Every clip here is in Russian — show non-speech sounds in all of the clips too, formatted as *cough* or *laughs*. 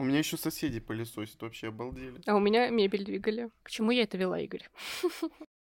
У меня еще соседи пылесосят, вообще обалдели. А у меня мебель двигали. К чему я это вела, Игорь? *laughs*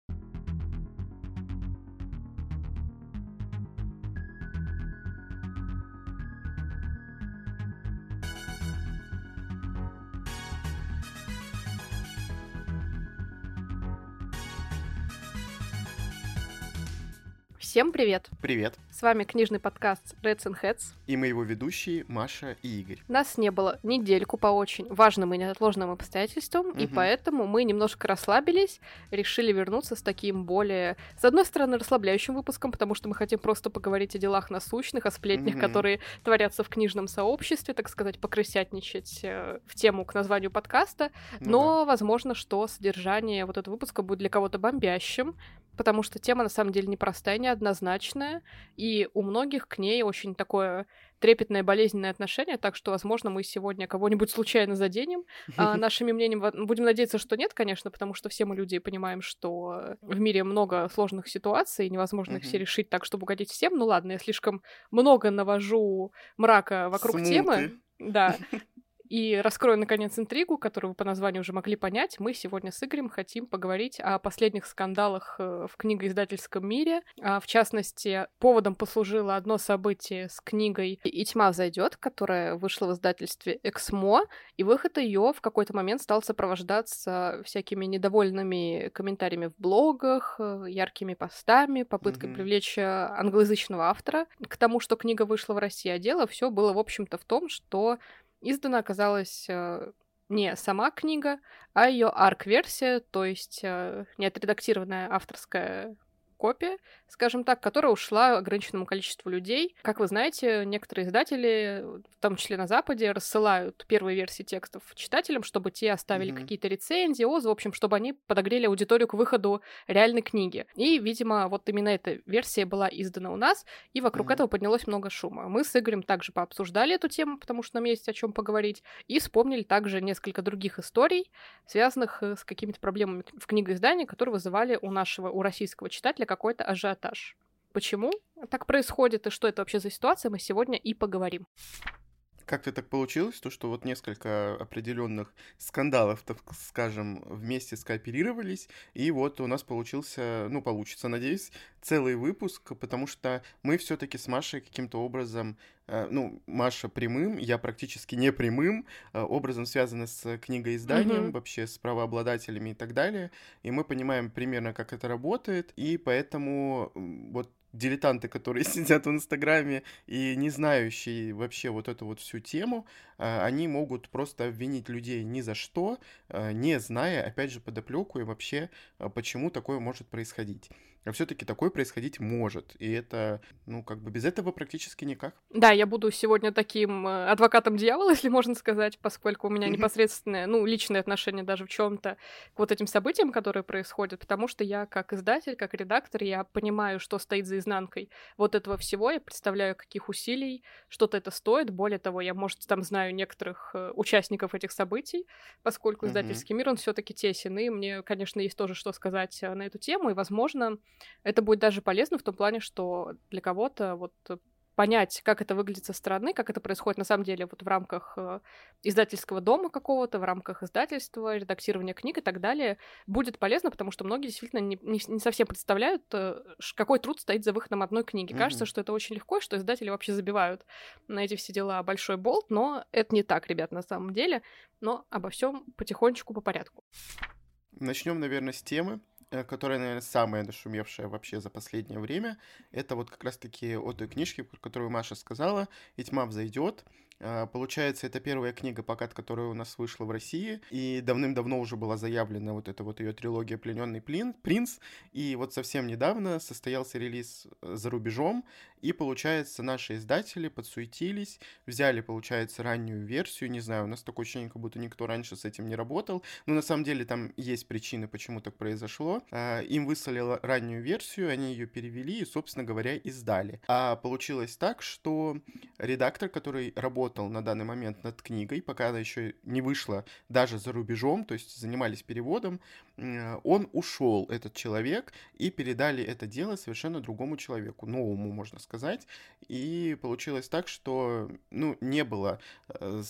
Всем привет! Привет! С вами книжный подкаст Reds and Heads. И мы его ведущие Маша и Игорь. Нас не было недельку по очень важным и неотложным обстоятельствам, угу. и поэтому мы немножко расслабились, решили вернуться с таким более, с одной стороны, расслабляющим выпуском, потому что мы хотим просто поговорить о делах насущных, о сплетнях, угу. которые творятся в книжном сообществе, так сказать, покрысятничать э, в тему к названию подкаста. Ну, Но, да. возможно, что содержание вот этого выпуска будет для кого-то бомбящим, потому что тема на самом деле непростая, неоднозначная, и у многих к ней очень такое трепетное, болезненное отношение, так что, возможно, мы сегодня кого-нибудь случайно заденем а, *laughs* нашими мнениями. Будем надеяться, что нет, конечно, потому что все мы люди и понимаем, что в мире много сложных ситуаций, и невозможно их все решить так, чтобы угодить всем. Ну ладно, я слишком много навожу мрака вокруг Смуты. темы. Да, *laughs* и раскрою, наконец, интригу, которую вы по названию уже могли понять. Мы сегодня с Игорем хотим поговорить о последних скандалах э, в книгоиздательском мире. А, в частности, поводом послужило одно событие с книгой «И тьма взойдет», которая вышла в издательстве «Эксмо», и выход ее в какой-то момент стал сопровождаться всякими недовольными комментариями в блогах, э, яркими постами, попыткой mm-hmm. привлечь э, англоязычного автора к тому, что книга вышла в России. А дело все было, в общем-то, в том, что издана оказалась э, не сама книга, а ее арк-версия, то есть э, не отредактированная авторская копия, скажем так, которая ушла ограниченному количеству людей. Как вы знаете, некоторые издатели, в том числе на Западе, рассылают первые версии текстов читателям, чтобы те оставили mm-hmm. какие-то рецензии, отзывы, в общем, чтобы они подогрели аудиторию к выходу реальной книги. И, видимо, вот именно эта версия была издана у нас, и вокруг mm-hmm. этого поднялось много шума. Мы с Игорем также пообсуждали эту тему, потому что нам есть о чем поговорить, и вспомнили также несколько других историй, связанных э, с какими-то проблемами в книгоиздании, которые вызывали у нашего, у российского читателя какой-то ажиотаж. Почему так происходит и что это вообще за ситуация, мы сегодня и поговорим. Как-то так получилось, то, что вот несколько определенных скандалов, так скажем, вместе скооперировались, и вот у нас получился, ну, получится, надеюсь, целый выпуск, потому что мы все-таки с Машей каким-то образом, ну, Маша прямым, я практически не прямым, э, образом связаны с книгоизданием, mm-hmm. вообще с правообладателями и так далее, и мы понимаем примерно, как это работает, и поэтому вот дилетанты, которые *laughs* сидят в Инстаграме и не знающие вообще вот эту вот всю тему, а, они могут просто обвинить людей ни за что, не зная, опять же, подоплеку и вообще, почему такое может происходить а все-таки такое происходить может. И это, ну, как бы без этого практически никак. Да, я буду сегодня таким э, адвокатом дьявола, *laughs* если можно сказать, поскольку у меня непосредственное, ну, личное отношение даже в чем-то к вот этим событиям, которые происходят, потому что я как издатель, как редактор, я понимаю, что стоит за изнанкой вот этого всего, я представляю, каких усилий что-то это стоит. Более того, я, может, там знаю некоторых э, участников этих событий, поскольку издательский мир, он все-таки тесен, и мне, конечно, есть тоже что сказать э, на эту тему, и, возможно, это будет даже полезно в том плане, что для кого-то вот понять, как это выглядит со стороны, как это происходит на самом деле вот в рамках э, издательского дома какого-то, в рамках издательства, редактирования книг и так далее, будет полезно, потому что многие действительно не, не, не совсем представляют, э, какой труд стоит за выходом одной книги. Mm-hmm. Кажется, что это очень легко, что издатели вообще забивают на эти все дела большой болт, но это не так, ребят, на самом деле. Но обо всем потихонечку по порядку. Начнем, наверное, с темы, Э, которая, наверное, самая нашумевшая вообще за последнее время, это вот как раз-таки от той книжки, про которую Маша сказала, «И тьма взойдет», получается, это первая книга, пока которая у нас вышла в России, и давным-давно уже была заявлена вот эта вот ее трилогия «Плененный принц», и вот совсем недавно состоялся релиз э, за рубежом, и, получается, наши издатели подсуетились, взяли, получается, раннюю версию, не знаю, у нас такое ощущение, как будто никто раньше с этим не работал, но на самом деле там есть причины, почему так произошло. А, им выслали раннюю версию, они ее перевели и, собственно говоря, издали. А получилось так, что редактор, который работал работал на данный момент над книгой, пока она еще не вышла даже за рубежом, то есть занимались переводом, он ушел, этот человек, и передали это дело совершенно другому человеку, новому, можно сказать. И получилось так, что ну, не было э,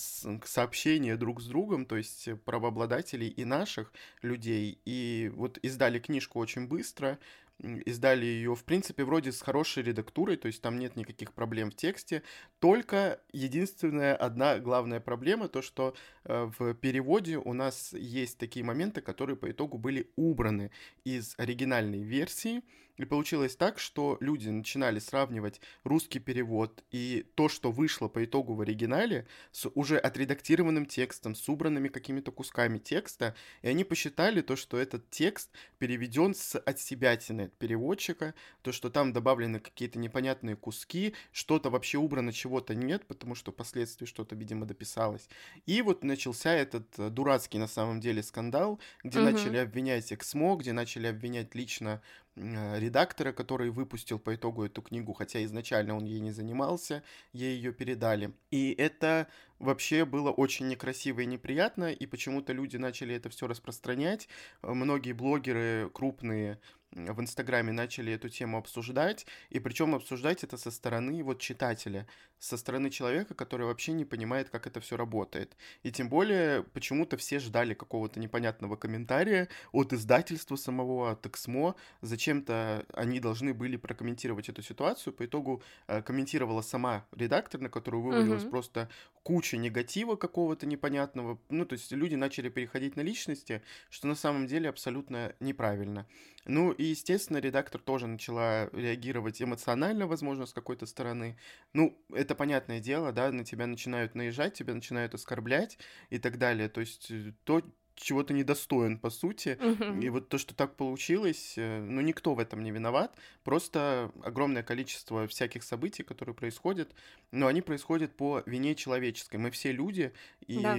сообщения друг с другом, то есть правообладателей и наших людей. И вот издали книжку очень быстро, издали ее, в принципе, вроде с хорошей редактурой, то есть там нет никаких проблем в тексте, только единственная одна главная проблема, то, что э, в переводе у нас есть такие моменты, которые по итогу были убраны из оригинальной версии, и получилось так, что люди начинали сравнивать русский перевод и то, что вышло по итогу в оригинале, с уже отредактированным текстом, с убранными какими-то кусками текста, и они посчитали то, что этот текст переведен с от себятины от переводчика, то, что там добавлены какие-то непонятные куски, что-то вообще убрано, чего-то нет, потому что впоследствии что-то, видимо, дописалось. И вот начался этот э, дурацкий на самом деле скандал, где угу. начали обвинять Эксмо, где начали обвинять лично редактора, который выпустил по итогу эту книгу, хотя изначально он ей не занимался, ей ее передали. И это вообще было очень некрасиво и неприятно, и почему-то люди начали это все распространять. Многие блогеры крупные в Инстаграме начали эту тему обсуждать, и причем обсуждать это со стороны вот читателя, со стороны человека, который вообще не понимает, как это все работает. И тем более, почему-то все ждали какого-то непонятного комментария от издательства самого, от Эксмо. Зачем-то они должны были прокомментировать эту ситуацию. По итогу э, комментировала сама редактор, на которую вывалилась uh-huh. просто куча негатива какого-то непонятного. Ну, то есть люди начали переходить на личности, что на самом деле абсолютно неправильно. Ну и, естественно, редактор тоже начала реагировать эмоционально, возможно, с какой-то стороны. Ну, это понятное дело, да, на тебя начинают наезжать, тебя начинают оскорблять и так далее. То есть э, то, чего то недостоин, по сути. Mm-hmm. И вот то, что так получилось, э, ну, никто в этом не виноват. Просто огромное количество всяких событий, которые происходят, но они происходят по вине человеческой. Мы все люди, и да.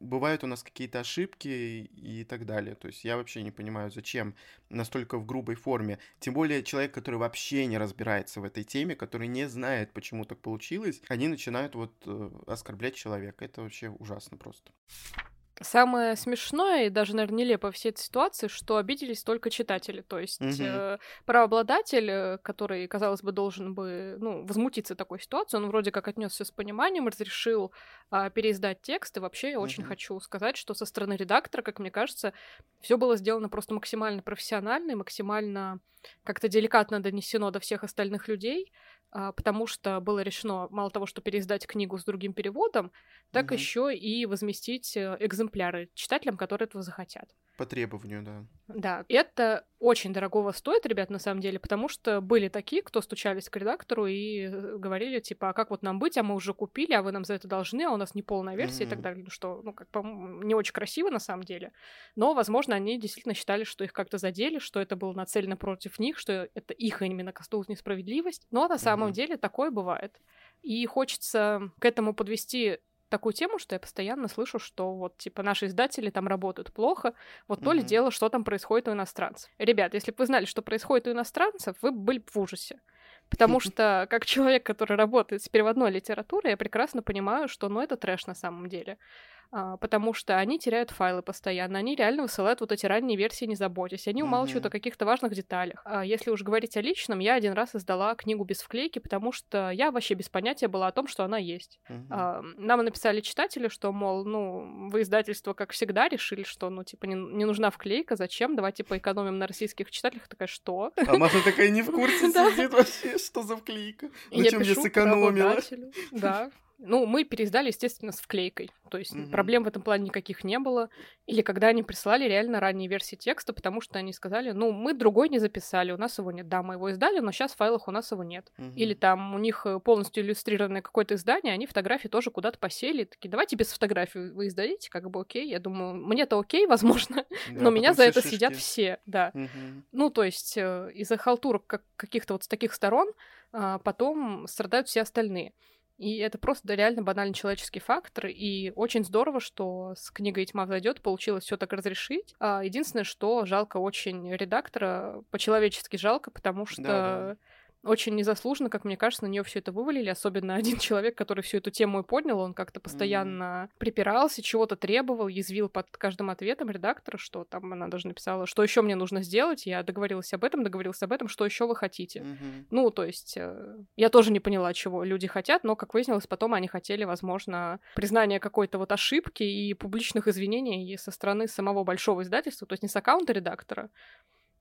бывают у нас какие-то ошибки и так далее. То есть я вообще не понимаю, зачем настолько в грубой форме. Тем более человек, который вообще не разбирается в этой теме, который не знает, почему так получилось, они начинают вот э, оскорблять человека. Это вообще ужасно просто. Самое смешное и даже, наверное, нелепо всей этой ситуации, что обиделись только читатели. То есть угу. э, правообладатель, э, который, казалось бы, должен бы ну, возмутиться такой ситуации, он вроде как отнесся с пониманием, разрешил э, переиздать текст. И вообще я угу. очень хочу сказать, что со стороны редактора, как мне кажется, все было сделано просто максимально профессионально и максимально как-то деликатно донесено до всех остальных людей. А, потому что было решено мало того, что переиздать книгу с другим переводом, так угу. еще и возместить э, экземпляры читателям, которые этого захотят. По требованию, да. Да, это очень дорогого стоит, ребят, на самом деле, потому что были такие, кто стучались к редактору и э, говорили, типа, а как вот нам быть, а мы уже купили, а вы нам за это должны, а у нас не полная версия mm-hmm. и так далее, что, ну, как по не очень красиво на самом деле, но, возможно, они действительно считали, что их как-то задели, что это было нацелено против них, что это их именно коснулась несправедливость, но на самом mm-hmm. деле такое бывает. И хочется к этому подвести такую тему, что я постоянно слышу, что вот, типа, наши издатели там работают плохо, вот то mm-hmm. ли дело, что там происходит у иностранцев. Ребят, если бы вы знали, что происходит у иностранцев, вы были бы в ужасе. Потому *laughs* что, как человек, который работает с переводной литературой, я прекрасно понимаю, что, ну, это трэш на самом деле. А, потому что они теряют файлы постоянно, они реально высылают вот эти ранние версии, не заботясь, они умалчивают mm-hmm. о каких-то важных деталях. А если уж говорить о личном, я один раз издала книгу без вклейки, потому что я вообще без понятия была о том, что она есть. Mm-hmm. Нам написали читатели, что, мол, ну, вы издательство, как всегда, решили, что, ну, типа, не, не нужна вклейка, зачем, давайте поэкономим на российских читателях. Такая, что? А Маша такая не в курсе *laughs* сидит вообще, что за вклейка? Зачем я сэкономила? Да, ну, мы переиздали, естественно, с вклейкой. То есть mm-hmm. проблем в этом плане никаких не было. Или когда они прислали реально ранние версии текста, потому что они сказали, ну, мы другой не записали, у нас его нет. Да, мы его издали, но сейчас в файлах у нас его нет. Mm-hmm. Или там у них э, полностью иллюстрированное какое-то издание, они фотографии тоже куда-то посели. Такие, давайте без фотографий вы издадите, как бы окей. Я думаю, мне-то окей, *laughs* возможно, да, но меня за это шишки. сидят все, да. Mm-hmm. Ну, то есть э, из-за халтурок как, каких-то вот с таких сторон а, потом страдают все остальные. И это просто реально банальный человеческий фактор. И очень здорово, что с книгой «Тьма взойдет» получилось все так разрешить. А единственное, что жалко очень редактора, по-человечески жалко, потому что... Да, да очень незаслуженно, как мне кажется, на нее все это вывалили, особенно *laughs* один человек, который всю эту тему и поднял, он как-то постоянно mm-hmm. припирался, чего-то требовал, язвил под каждым ответом редактора, что там она даже написала, что еще мне нужно сделать, я договорилась об этом, договорилась об этом, что еще вы хотите. Mm-hmm. Ну, то есть э, я тоже не поняла, чего люди хотят, но, как выяснилось, потом они хотели, возможно, признания какой-то вот ошибки и публичных извинений со стороны самого большого издательства, то есть не с аккаунта редактора,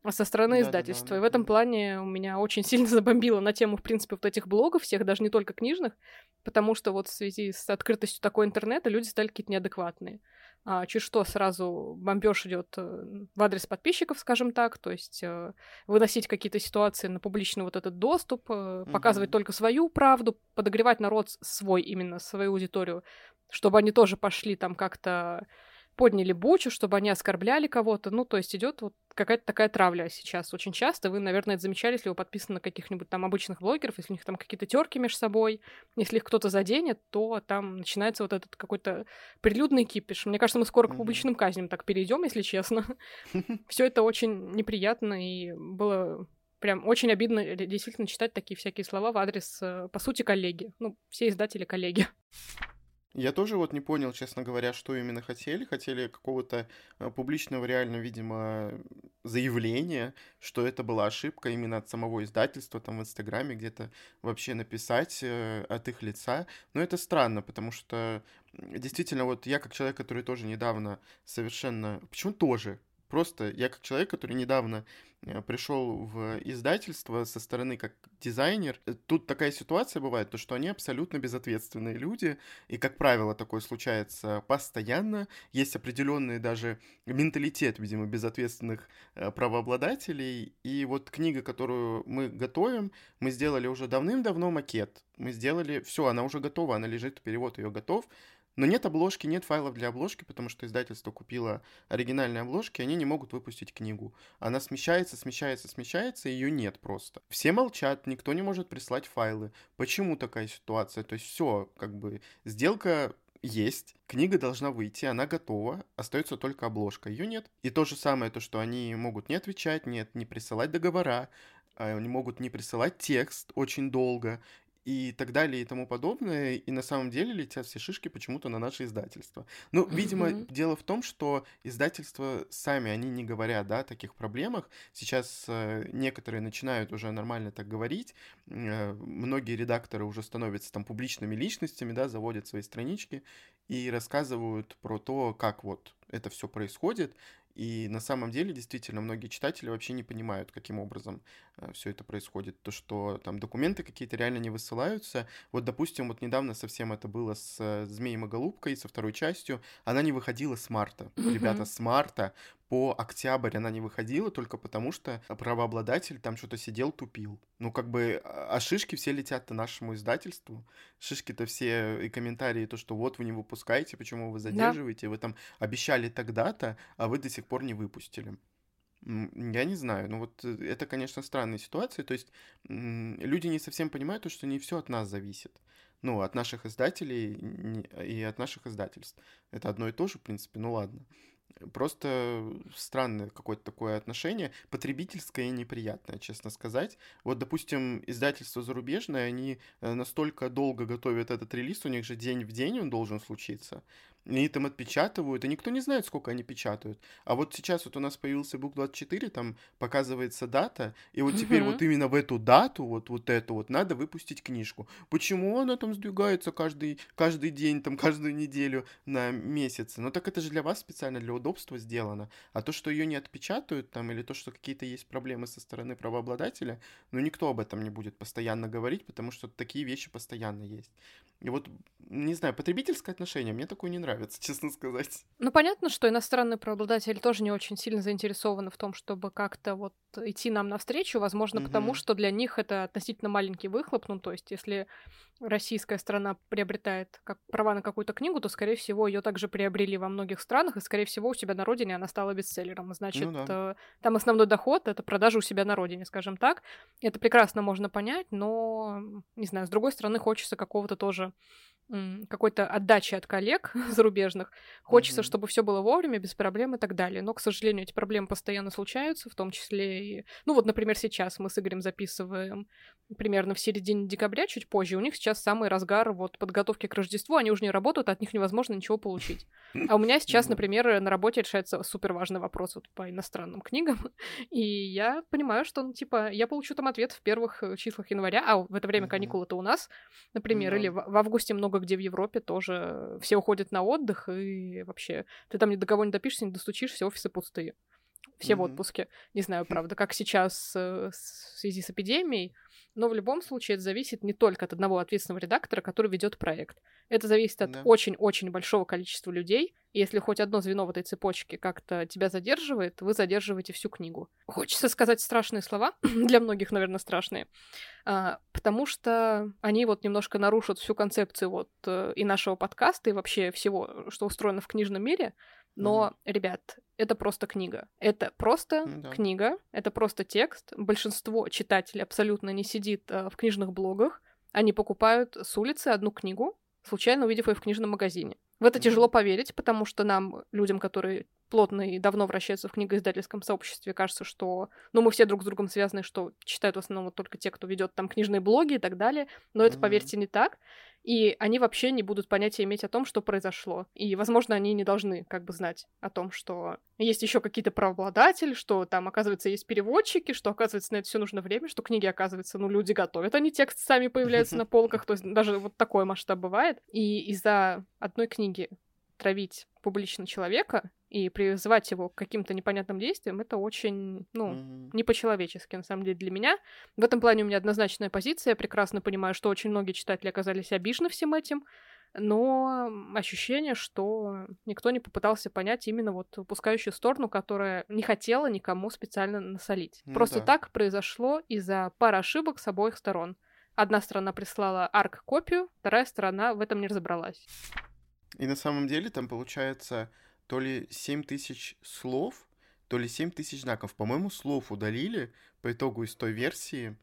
со стороны да, издательства. Да, да, и в этом плане у меня очень сильно *laughs* забомбило на тему, в принципе, вот этих блогов всех, даже не только книжных, потому что вот в связи с открытостью такой интернета люди стали какие-то неадекватные. А, через что сразу бомбеж идет э, в адрес подписчиков, скажем так, то есть э, выносить какие-то ситуации на публичный вот этот доступ, э, показывать mm-hmm. только свою правду, подогревать народ свой, именно свою аудиторию, чтобы они тоже пошли там как-то подняли бучу, чтобы они оскорбляли кого-то. Ну, то есть идет вот какая-то такая травля сейчас очень часто. Вы, наверное, это замечали, если вы подписаны на каких-нибудь там обычных блогеров, если у них там какие-то терки между собой, если их кто-то заденет, то там начинается вот этот какой-то прилюдный кипиш. Мне кажется, мы скоро к публичным казням так перейдем, если честно. *laughs* Все это очень неприятно и было прям очень обидно действительно читать такие всякие слова в адрес, э, по сути, коллеги. Ну, все издатели коллеги. Я тоже вот не понял, честно говоря, что именно хотели. Хотели какого-то э, публичного, реально, видимо, заявления, что это была ошибка именно от самого издательства, там в Инстаграме где-то вообще написать э, от их лица. Но это странно, потому что действительно вот я как человек, который тоже недавно совершенно... Почему тоже? Просто я как человек, который недавно э, пришел в издательство со стороны как дизайнер, э, тут такая ситуация бывает, то что они абсолютно безответственные люди, и, как правило, такое случается постоянно. Есть определенный даже менталитет, видимо, безответственных э, правообладателей. И вот книга, которую мы готовим, мы сделали уже давным-давно макет. Мы сделали, все, она уже готова, она лежит, перевод ее готов. Но нет обложки, нет файлов для обложки, потому что издательство купило оригинальные обложки, они не могут выпустить книгу. Она смещается, смещается, смещается, ее нет просто. Все молчат, никто не может прислать файлы. Почему такая ситуация? То есть все, как бы, сделка есть, книга должна выйти, она готова, остается только обложка, ее нет. И то же самое, то, что они могут не отвечать, нет, не присылать договора, а, они могут не присылать текст очень долго, и так далее и тому подобное. И на самом деле летят все шишки почему-то на наше издательство. Ну, видимо, mm-hmm. дело в том, что издательства сами, они не говорят, да, о таких проблемах. Сейчас э, некоторые начинают уже нормально так говорить. Э, многие редакторы уже становятся там публичными личностями, да, заводят свои странички и рассказывают про то, как вот это все происходит. И на самом деле, действительно, многие читатели вообще не понимают, каким образом э, все это происходит. То, что там документы какие-то реально не высылаются. Вот, допустим, вот недавно совсем это было с э, Змеем и Голубкой, со второй частью. Она не выходила с марта. Mm-hmm. Ребята, с марта по октябрь она не выходила только потому, что правообладатель там что-то сидел, тупил. Ну, как бы, а, а шишки все летят-то нашему издательству. Шишки-то все и комментарии, то, что вот вы не выпускаете, почему вы задерживаете, да. вы там обещали тогда-то, а вы до сих пор не выпустили. Я не знаю, ну вот э, это, конечно, странная ситуация, то есть люди не совсем понимают, что не все от нас зависит ну, от наших издателей и от наших издательств. Это одно и то же, в принципе, ну ладно. Просто странное какое-то такое отношение, потребительское и неприятное, честно сказать. Вот, допустим, издательство зарубежное, они э, настолько долго готовят этот релиз, у них же день в день он должен случиться. Они там отпечатывают, и никто не знает, сколько они печатают. А вот сейчас вот у нас появился Book 24, там показывается дата, и вот теперь вот именно в эту дату, вот, вот эту вот, надо выпустить книжку. Почему она там сдвигается каждый, каждый день, там, каждую неделю на месяц? Ну так это же для вас специально, для удобства сделано. А то, что ее не отпечатают там, или то, что какие-то есть проблемы со стороны правообладателя, ну никто об этом не будет постоянно говорить, потому что такие вещи постоянно есть. И вот, не знаю, потребительское отношение мне такое не нравится, *laughs* честно сказать. Ну, понятно, что иностранные правообладатели тоже не очень сильно заинтересованы в том, чтобы как-то вот идти нам навстречу, возможно, mm-hmm. потому что для них это относительно маленький выхлоп. Ну, то есть, если российская страна приобретает как права на какую-то книгу, то, скорее всего, ее также приобрели во многих странах, и, скорее всего, у себя на родине она стала бестселлером. Значит, ну, да. э, там основной доход — это продажа у себя на родине, скажем так. Это прекрасно можно понять, но, не знаю, с другой стороны, хочется какого-то тоже какой-то отдачи от коллег *laughs* зарубежных. Хочется, mm-hmm. чтобы все было вовремя, без проблем и так далее. Но, к сожалению, эти проблемы постоянно случаются, в том числе и... Ну вот, например, сейчас мы с Игорем записываем примерно в середине декабря, чуть позже. У них сейчас самый разгар вот подготовки к Рождеству, они уже не работают, от них невозможно ничего получить. *laughs* А у меня сейчас, например, на работе решается супер важный вопрос вот по иностранным книгам, *laughs* и я понимаю, что, ну, типа, я получу там ответ в первых э, числах января, а в это время каникулы-то у нас, например, или в августе много где в Европе тоже все уходят на отдых, и вообще ты там ни до кого не допишешься, не достучишься, офисы пустые. Все mm-hmm. в отпуске. Не знаю, правда, как сейчас э, в связи с эпидемией, но в любом случае это зависит не только от одного ответственного редактора, который ведет проект. Это зависит от очень-очень да. большого количества людей. И если хоть одно звено в этой цепочке как-то тебя задерживает, вы задерживаете всю книгу. Хочется сказать страшные слова, *clears throat* для многих, наверное, страшные, а, потому что они вот немножко нарушат всю концепцию вот э, и нашего подкаста, и вообще всего, что устроено в книжном мире. Но, mm-hmm. ребят, это просто книга. Это просто mm, да. книга, это просто текст. Большинство читателей абсолютно не сидит э, в книжных блогах. Они покупают с улицы одну книгу, случайно увидев ее в книжном магазине. В это mm-hmm. тяжело поверить, потому что нам, людям, которые плотно и давно вращаются в книгоиздательском сообществе, кажется, что, ну, мы все друг с другом связаны, что читают в основном вот только те, кто ведет там книжные блоги и так далее, но это, mm-hmm. поверьте, не так и они вообще не будут понятия иметь о том, что произошло. И, возможно, они не должны как бы знать о том, что есть еще какие-то правообладатели, что там, оказывается, есть переводчики, что, оказывается, на это все нужно время, что книги, оказывается, ну, люди готовят, они текст сами появляются на полках, то есть даже вот такой масштаб бывает. И из-за одной книги травить публично человека и призывать его к каким-то непонятным действиям, это очень, ну, mm-hmm. не по-человечески, на самом деле, для меня. В этом плане у меня однозначная позиция. Я прекрасно понимаю, что очень многие читатели оказались обижены всем этим, но ощущение, что никто не попытался понять именно вот выпускающую сторону, которая не хотела никому специально насолить. Ну, Просто да. так произошло из-за пары ошибок с обоих сторон. Одна сторона прислала арк-копию, вторая сторона в этом не разобралась. И на самом деле там получается то ли 7 тысяч слов, то ли 7 тысяч знаков. По-моему, слов удалили по итогу из той версии,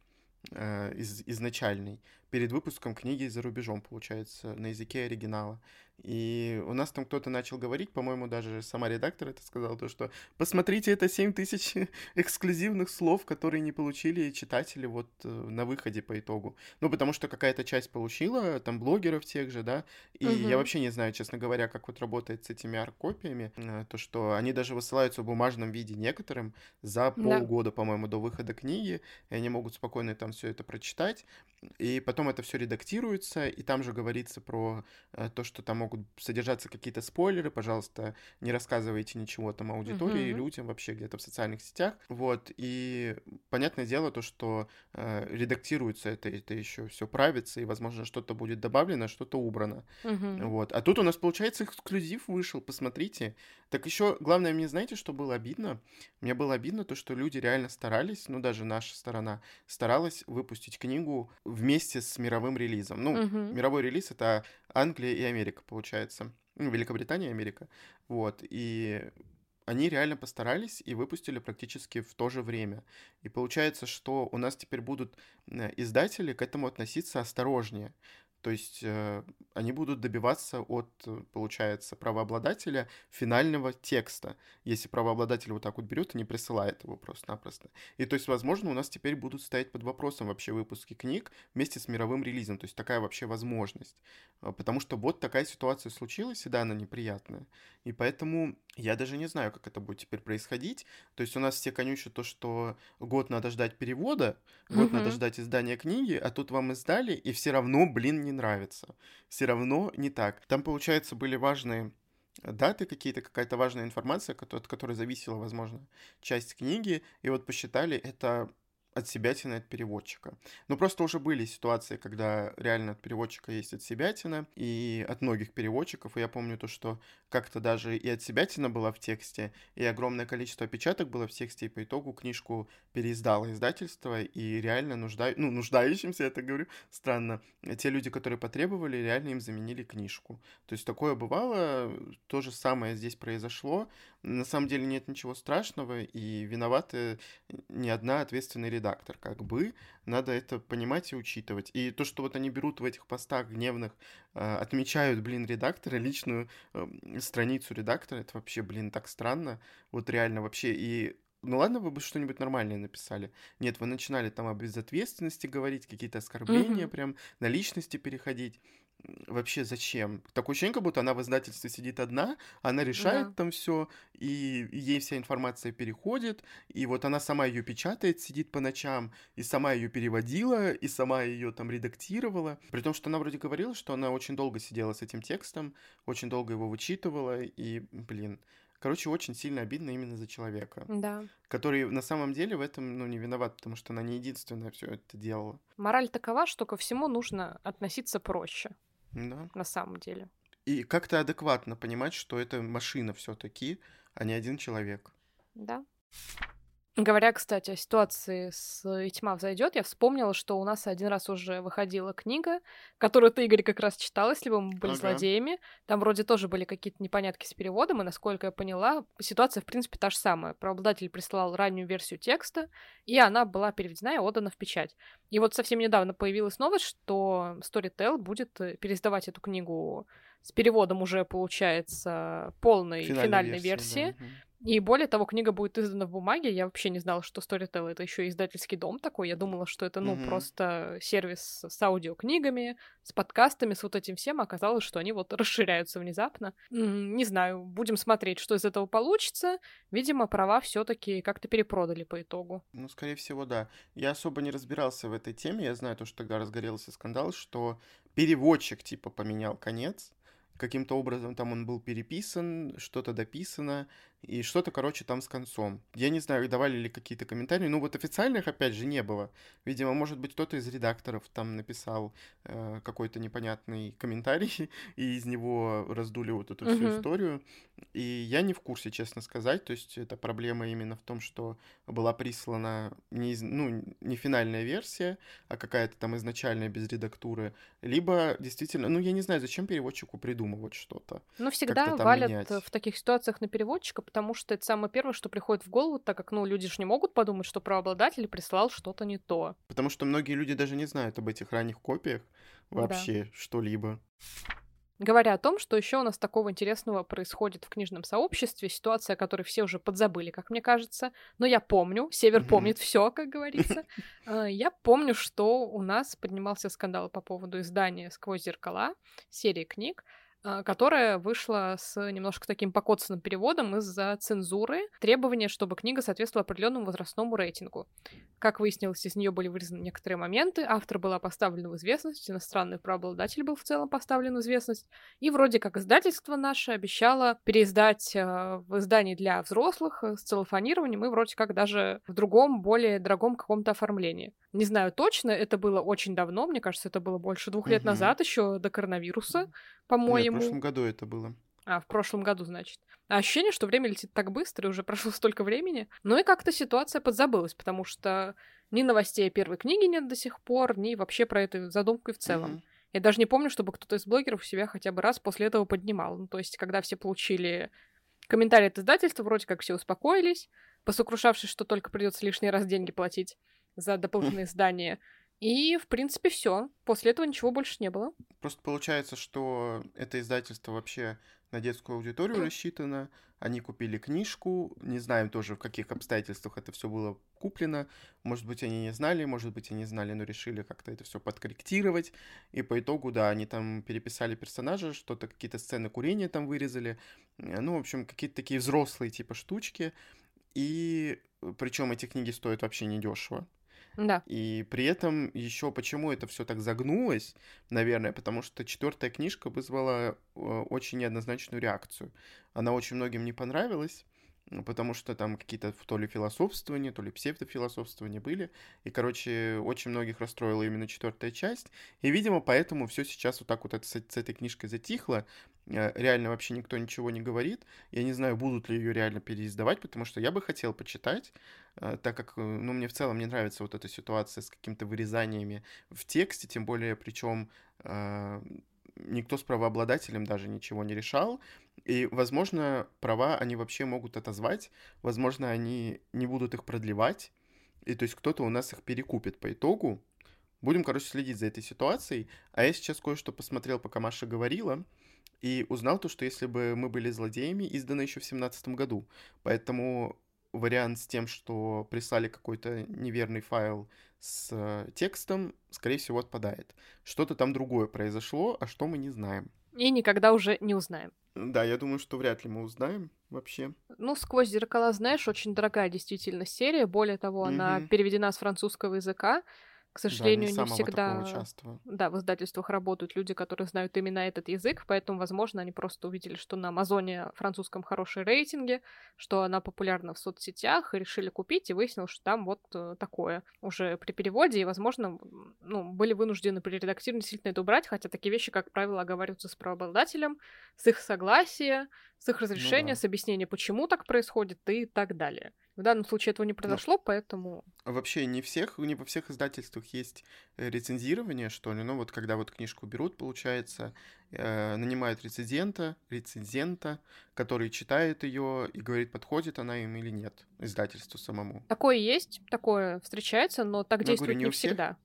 э, из, изначальной, перед выпуском книги за рубежом, получается, на языке оригинала. И у нас там кто-то начал говорить, по-моему, даже сама редактор это сказала, то, что посмотрите, это 7 тысяч *laughs* эксклюзивных слов, которые не получили читатели вот э, на выходе по итогу. Ну, потому что какая-то часть получила, там, блогеров тех же, да, и угу. я вообще не знаю, честно говоря, как вот работает с этими арт-копиями, э, то, что они даже высылаются в бумажном виде некоторым за полгода, да. по-моему, до выхода книги, и они могут спокойно там все это прочитать, и потом это все редактируется, и там же говорится про э, то, что там могут содержаться какие-то спойлеры, пожалуйста, не рассказывайте ничего там аудитории, mm-hmm. людям вообще где-то в социальных сетях. Вот, и понятное дело то, что э, редактируется это, это еще все правится, и, возможно, что-то будет добавлено, что-то убрано. Mm-hmm. Вот. А тут у нас, получается, эксклюзив вышел, посмотрите. Так еще, главное, мне знаете, что было обидно? Мне было обидно то, что люди реально старались, ну, даже наша сторона старалась выпустить книгу вместе с мировым релизом. Ну, mm-hmm. мировой релиз — это Англия и Америка, получается. Ну, Великобритания Америка. Вот. И они реально постарались и выпустили практически в то же время. И получается, что у нас теперь будут э, издатели к этому относиться осторожнее. То есть э, они будут добиваться от, получается, правообладателя финального текста. Если правообладатель вот так вот берет и не присылает его просто-напросто. И то есть, возможно, у нас теперь будут стоять под вопросом вообще выпуски книг вместе с мировым релизом. То есть такая вообще возможность. А, потому что вот такая ситуация случилась, и да, она неприятная. И поэтому я даже не знаю, как это будет теперь происходить. То есть у нас все конючат то, что год надо ждать перевода, год mm-hmm. надо ждать издания книги, а тут вам издали, и все равно, блин, не нравится. Все равно не так. Там, получается, были важные даты какие-то, какая-то важная информация, от которой зависела, возможно, часть книги, и вот посчитали это от себятины от переводчика. Но просто уже были ситуации, когда реально от переводчика есть от себятина, и от многих переводчиков, и я помню то, что как-то даже и от себятина была в тексте, и огромное количество опечаток было в тексте, и по итогу книжку переиздало издательство, и реально нужда... ну, нуждающимся, я так говорю, странно, те люди, которые потребовали, реально им заменили книжку. То есть такое бывало, то же самое здесь произошло, на самом деле нет ничего страшного, и виноваты не одна ответственная редактор, как бы, надо это понимать и учитывать. И то, что вот они берут в этих постах гневных, э, отмечают, блин, редактора, личную э, страницу редактора, это вообще, блин, так странно, вот реально вообще, и ну ладно, вы бы что-нибудь нормальное написали. Нет, вы начинали там о безответственности говорить, какие-то оскорбления, mm-hmm. прям на личности переходить вообще зачем? Такое ощущение, как будто она в издательстве сидит одна, она решает да. там все, и ей вся информация переходит, и вот она сама ее печатает, сидит по ночам, и сама ее переводила, и сама ее там редактировала. При том, что она вроде говорила, что она очень долго сидела с этим текстом, очень долго его вычитывала, и, блин, Короче, очень сильно обидно именно за человека. Да. Который на самом деле в этом ну, не виноват, потому что она не единственная все это делала. Мораль такова, что ко всему нужно относиться проще. Да. На самом деле. И как-то адекватно понимать, что это машина все-таки, а не один человек. Да. Говоря, кстати, о ситуации с «Тьма взойдет», я вспомнила, что у нас один раз уже выходила книга, которую ты, Игорь, как раз читал, если бы мы были ага. злодеями. Там вроде тоже были какие-то непонятки с переводом, и, насколько я поняла, ситуация, в принципе, та же самая. Правообладатель прислал раннюю версию текста, и она была переведена и отдана в печать. И вот совсем недавно появилась новость, что Storytel будет э, пересдавать эту книгу с переводом уже, получается, полной финальной, финальной версии. версии. Да. И более того, книга будет издана в бумаге. Я вообще не знала, что Storytel это еще издательский дом такой. Я думала, что это, ну, mm-hmm. просто сервис с аудиокнигами, с подкастами, с вот этим всем. Оказалось, что они вот расширяются внезапно. Не знаю, будем смотреть, что из этого получится. Видимо, права все-таки как-то перепродали по итогу. Ну, скорее всего, да. Я особо не разбирался в этой теме. Я знаю то, что тогда разгорелся скандал, что переводчик типа поменял конец каким-то образом там он был переписан, что-то дописано, и что-то, короче, там с концом. Я не знаю, давали ли какие-то комментарии, ну вот официальных, опять же, не было. Видимо, может быть, кто-то из редакторов там написал э, какой-то непонятный комментарий, *laughs* и из него раздули вот эту всю историю. И я не в курсе, честно сказать, то есть эта проблема именно в том, что была прислана не, ну, не финальная версия, а какая-то там изначальная без редактуры, либо действительно, ну я не знаю, зачем переводчику придумывать что-то. Ну всегда валят менять. в таких ситуациях на переводчика, потому что это самое первое, что приходит в голову, так как, ну, люди же не могут подумать, что правообладатель прислал что-то не то. Потому что многие люди даже не знают об этих ранних копиях вообще да. что-либо. Говоря о том, что еще у нас такого интересного происходит в книжном сообществе, ситуация, которую все уже подзабыли, как мне кажется, но я помню, Север помнит все, как говорится. *laughs* А, я помню, что у нас поднимался скандал по поводу издания «Сквозь зеркала» серии книг, которая вышла с немножко таким покоцанным переводом из-за цензуры, требования, чтобы книга соответствовала определенному возрастному рейтингу. Как выяснилось, из нее были вырезаны некоторые моменты, автор была поставлена в известность, иностранный правообладатель был в целом поставлен в известность, и вроде как издательство наше обещало переиздать э, в издании для взрослых э, с целлофанированием и вроде как даже в другом, более дорогом каком-то оформлении. Не знаю точно, это было очень давно, мне кажется, это было больше двух лет назад, еще до коронавируса, по-моему. в прошлом году это было. А, в прошлом году, значит. А ощущение, что время летит так быстро, и уже *laughs* прошло столько времени. Ну и как-то ситуация подзабылась, потому что ни новостей о первой книге нет до сих пор, ни вообще про эту задумку и в целом. Mm-hmm. Я даже не помню, чтобы кто-то из блогеров себя хотя бы раз после этого поднимал. Ну, то есть, когда все получили комментарии от издательства, вроде как все успокоились, посокрушавшись, что только придется лишний раз деньги платить за дополнительные *laughs* здания. И, в принципе, все. После этого ничего больше не было. Просто получается, что это издательство вообще на детскую аудиторию рассчитано. Они купили книжку. Не знаем тоже, в каких обстоятельствах это все было куплено. Может быть, они не знали, может быть, они знали, но решили как-то это все подкорректировать. И по итогу, да, они там переписали персонажа, что-то, какие-то сцены курения там вырезали. Ну, в общем, какие-то такие взрослые типа штучки. И причем эти книги стоят вообще недешево. Да. И при этом еще почему это все так загнулось, наверное, потому что четвертая книжка вызвала э, очень неоднозначную реакцию. Она очень многим не понравилась, потому что там какие-то то ли философствования, то ли псевдофилософствования были. И, короче, очень многих расстроила именно четвертая часть. И, видимо, поэтому все сейчас вот так вот с этой книжкой затихло. Э, реально вообще никто ничего не говорит. Я не знаю, будут ли ее реально переиздавать, потому что я бы хотел почитать, э, так как, э, ну, мне в целом не нравится вот эта ситуация с какими-то вырезаниями в тексте, тем более, причем никто с правообладателем даже ничего не решал. И, возможно, права они вообще могут отозвать, возможно, они не будут их продлевать, и то есть кто-то у нас их перекупит по итогу. Будем, короче, следить за этой ситуацией. А я сейчас кое-что посмотрел, пока Маша говорила, и узнал то, что если бы мы были злодеями, издано еще в семнадцатом году. Поэтому вариант с тем, что прислали какой-то неверный файл с э, текстом, скорее всего, отпадает. Что-то там другое произошло, а что мы не знаем. И никогда уже не узнаем. Да, я думаю, что вряд ли мы узнаем вообще. Ну, «Сквозь зеркала», знаешь, очень дорогая действительно серия. Более того, mm-hmm. она переведена с французского языка. К сожалению, да, не, не всегда да, в издательствах работают люди, которые знают именно этот язык, поэтому, возможно, они просто увидели, что на Амазоне французском хорошие рейтинги, что она популярна в соцсетях, и решили купить, и выяснилось, что там вот э, такое уже при переводе, и, возможно, ну, были вынуждены при редактировании действительно это убрать, хотя такие вещи, как правило, оговариваются с правообладателем, с их согласия, с их разрешения, ну, да. с объяснения, почему так происходит и так далее. В данном случае этого не произошло, Но... поэтому... Вообще не всех, не во всех издательствах есть э, рецензирование, что ли. Ну вот когда вот книжку берут, получается, э, нанимают рецензента, рецензента, который читает ее и говорит, подходит она им или нет издательству самому. Такое есть, такое встречается, но так но, действует говорю, не, не всегда.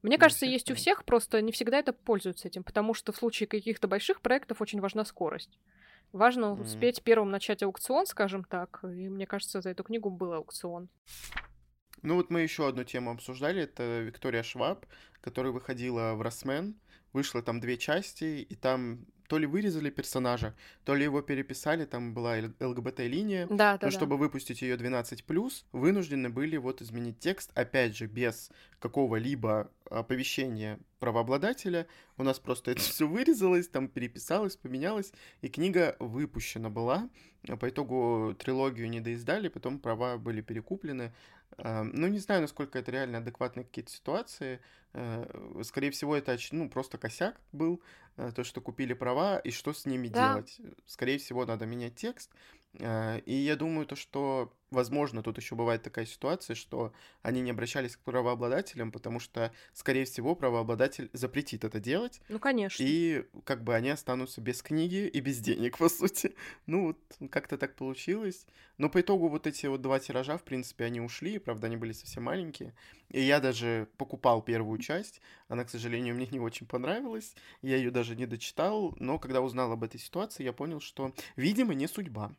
Мне не кажется, всех, есть у всех, просто не всегда это пользуются этим, потому что в случае каких-то больших проектов очень важна скорость. Важно mm-hmm. успеть первым начать аукцион, скажем так. И мне кажется, за эту книгу был аукцион. Ну вот мы еще одну тему обсуждали, это Виктория Шваб, которая выходила в Росмен. Вышло там две части, и там то ли вырезали персонажа, то ли его переписали, там была ЛГБТ-линия. Да, да, но чтобы выпустить ее 12+, вынуждены были вот изменить текст, опять же, без какого-либо оповещения правообладателя. У нас просто это все вырезалось, там переписалось, поменялось, и книга выпущена была. По итогу трилогию не доиздали, потом права были перекуплены. Ну, не знаю, насколько это реально адекватные какие-то ситуации. Э, скорее всего, это ну, просто косяк был, э, то, что купили права, и что с ними да. делать. Скорее всего, надо менять текст. Э, и я думаю, то, что Возможно, тут еще бывает такая ситуация, что они не обращались к правообладателям, потому что, скорее всего, правообладатель запретит это делать. Ну, конечно. И как бы они останутся без книги и без денег, *laughs* по сути. Ну, вот как-то так получилось. Но по итогу вот эти вот два тиража, в принципе, они ушли, правда, они были совсем маленькие. И я даже покупал первую часть. Она, к сожалению, мне не очень понравилась. Я ее даже не дочитал. Но когда узнал об этой ситуации, я понял, что, видимо, не судьба.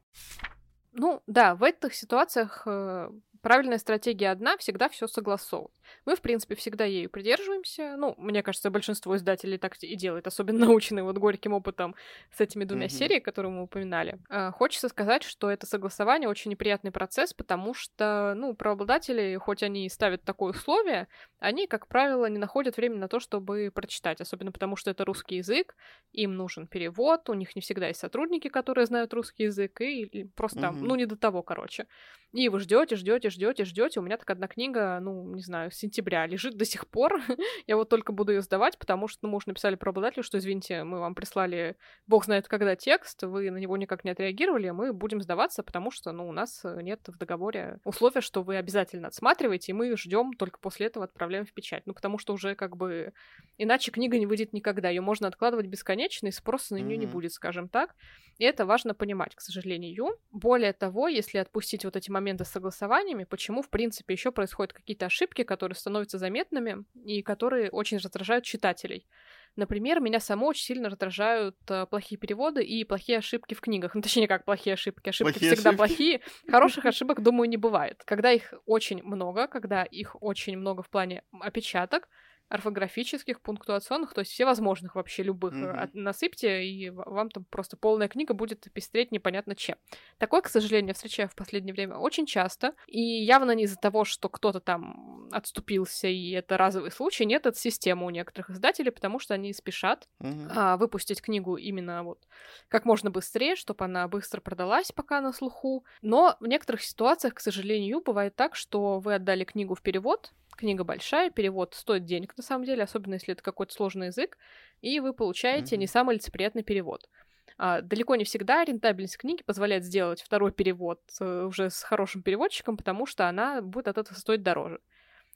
Ну да, в этих ситуациях э, правильная стратегия одна, всегда все согласовывать. Мы, в принципе, всегда ею придерживаемся. Ну, мне кажется, большинство издателей так и делает, особенно *laughs* наученные вот горьким опытом с этими двумя mm-hmm. сериями, которые мы упоминали. А, хочется сказать, что это согласование очень неприятный процесс, потому что, ну, правообладатели, хоть они и ставят такое условие, они, как правило, не находят времени на то, чтобы прочитать, особенно потому что это русский язык, им нужен перевод, у них не всегда есть сотрудники, которые знают русский язык, и просто mm-hmm. ну, не до того, короче. И вы ждете, ждете, ждете, ждете. У меня так одна книга, ну, не знаю, с сентября лежит до сих пор. *laughs* Я вот только буду ее сдавать, потому что, ну, мы уже написали правообладателю, что, извините, мы вам прислали бог знает когда текст, вы на него никак не отреагировали, мы будем сдаваться, потому что, ну, у нас нет в договоре условия, что вы обязательно отсматриваете, и мы ждем только после этого отправляем в печать. Ну, потому что уже как бы иначе книга не выйдет никогда. Ее можно откладывать бесконечно, и спроса на нее mm-hmm. не будет, скажем так. И это важно понимать, к сожалению. Более того, если отпустить вот эти моменты с согласованиями, почему, в принципе, еще происходят какие-то ошибки, которые становятся заметными и которые очень раздражают читателей. Например, меня само очень сильно раздражают э, плохие переводы и плохие ошибки в книгах. Ну, точнее, как плохие ошибки. Ошибки плохие всегда ошибки. плохие. Хороших *laughs* ошибок, думаю, не бывает. Когда их очень много, когда их очень много в плане опечаток, орфографических, пунктуационных, то есть всевозможных вообще любых mm-hmm. насыпьте, и вам там просто полная книга будет пестреть непонятно чем. Такое, к сожалению, встречаю в последнее время очень часто, и явно не из-за того, что кто-то там отступился, и это разовый случай, нет, это система у некоторых издателей, потому что они спешат mm-hmm. а, выпустить книгу именно вот как можно быстрее, чтобы она быстро продалась пока на слуху, но в некоторых ситуациях, к сожалению, бывает так, что вы отдали книгу в перевод, Книга большая, перевод стоит денег на самом деле, особенно если это какой-то сложный язык, и вы получаете mm-hmm. не самый лицеприятный перевод. А, далеко не всегда рентабельность книги позволяет сделать второй перевод э, уже с хорошим переводчиком, потому что она будет от этого стоить дороже.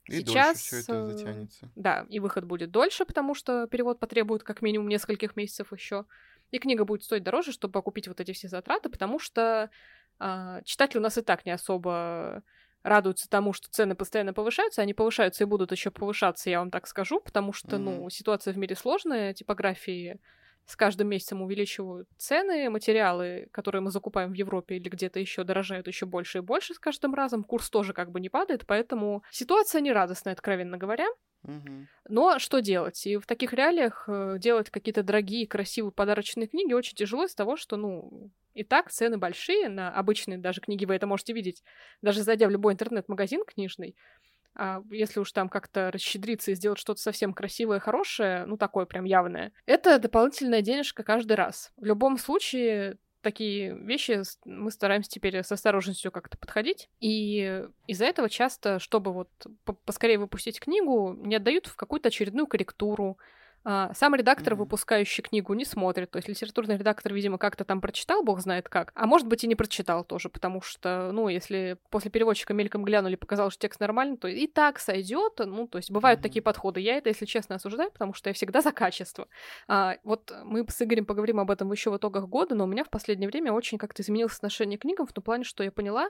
И Сейчас, все это э, затянется. Да, и выход будет дольше, потому что перевод потребует как минимум нескольких месяцев еще. И книга будет стоить дороже, чтобы окупить вот эти все затраты, потому что э, читатель у нас и так не особо радуются тому, что цены постоянно повышаются, они повышаются и будут еще повышаться, я вам так скажу, потому что, mm-hmm. ну, ситуация в мире сложная, типографии с каждым месяцем увеличивают цены, материалы, которые мы закупаем в Европе или где-то еще дорожают еще больше и больше с каждым разом, курс тоже как бы не падает, поэтому ситуация нерадостная, откровенно говоря. Но что делать? И в таких реалиях э, делать какие-то дорогие, красивые подарочные книги очень тяжело из того, что, ну, и так цены большие на обычные даже книги, вы это можете видеть, даже зайдя в любой интернет-магазин книжный, а если уж там как-то расщедриться и сделать что-то совсем красивое, хорошее, ну такое прям явное, это дополнительная денежка каждый раз. В любом случае, такие вещи мы стараемся теперь с осторожностью как-то подходить. И из-за этого часто, чтобы вот поскорее выпустить книгу, не отдают в какую-то очередную корректуру, сам редактор, mm-hmm. выпускающий книгу, не смотрит. То есть литературный редактор, видимо, как-то там прочитал, бог знает как. А может быть и не прочитал тоже, потому что, ну, если после переводчика мельком глянули, показалось, что текст нормальный, то и так сойдет. Ну, то есть бывают mm-hmm. такие подходы. Я это, если честно, осуждаю, потому что я всегда за качество. А, вот мы с Игорем поговорим об этом еще в итогах года, но у меня в последнее время очень как-то изменилось отношение к книгам в том плане, что я поняла,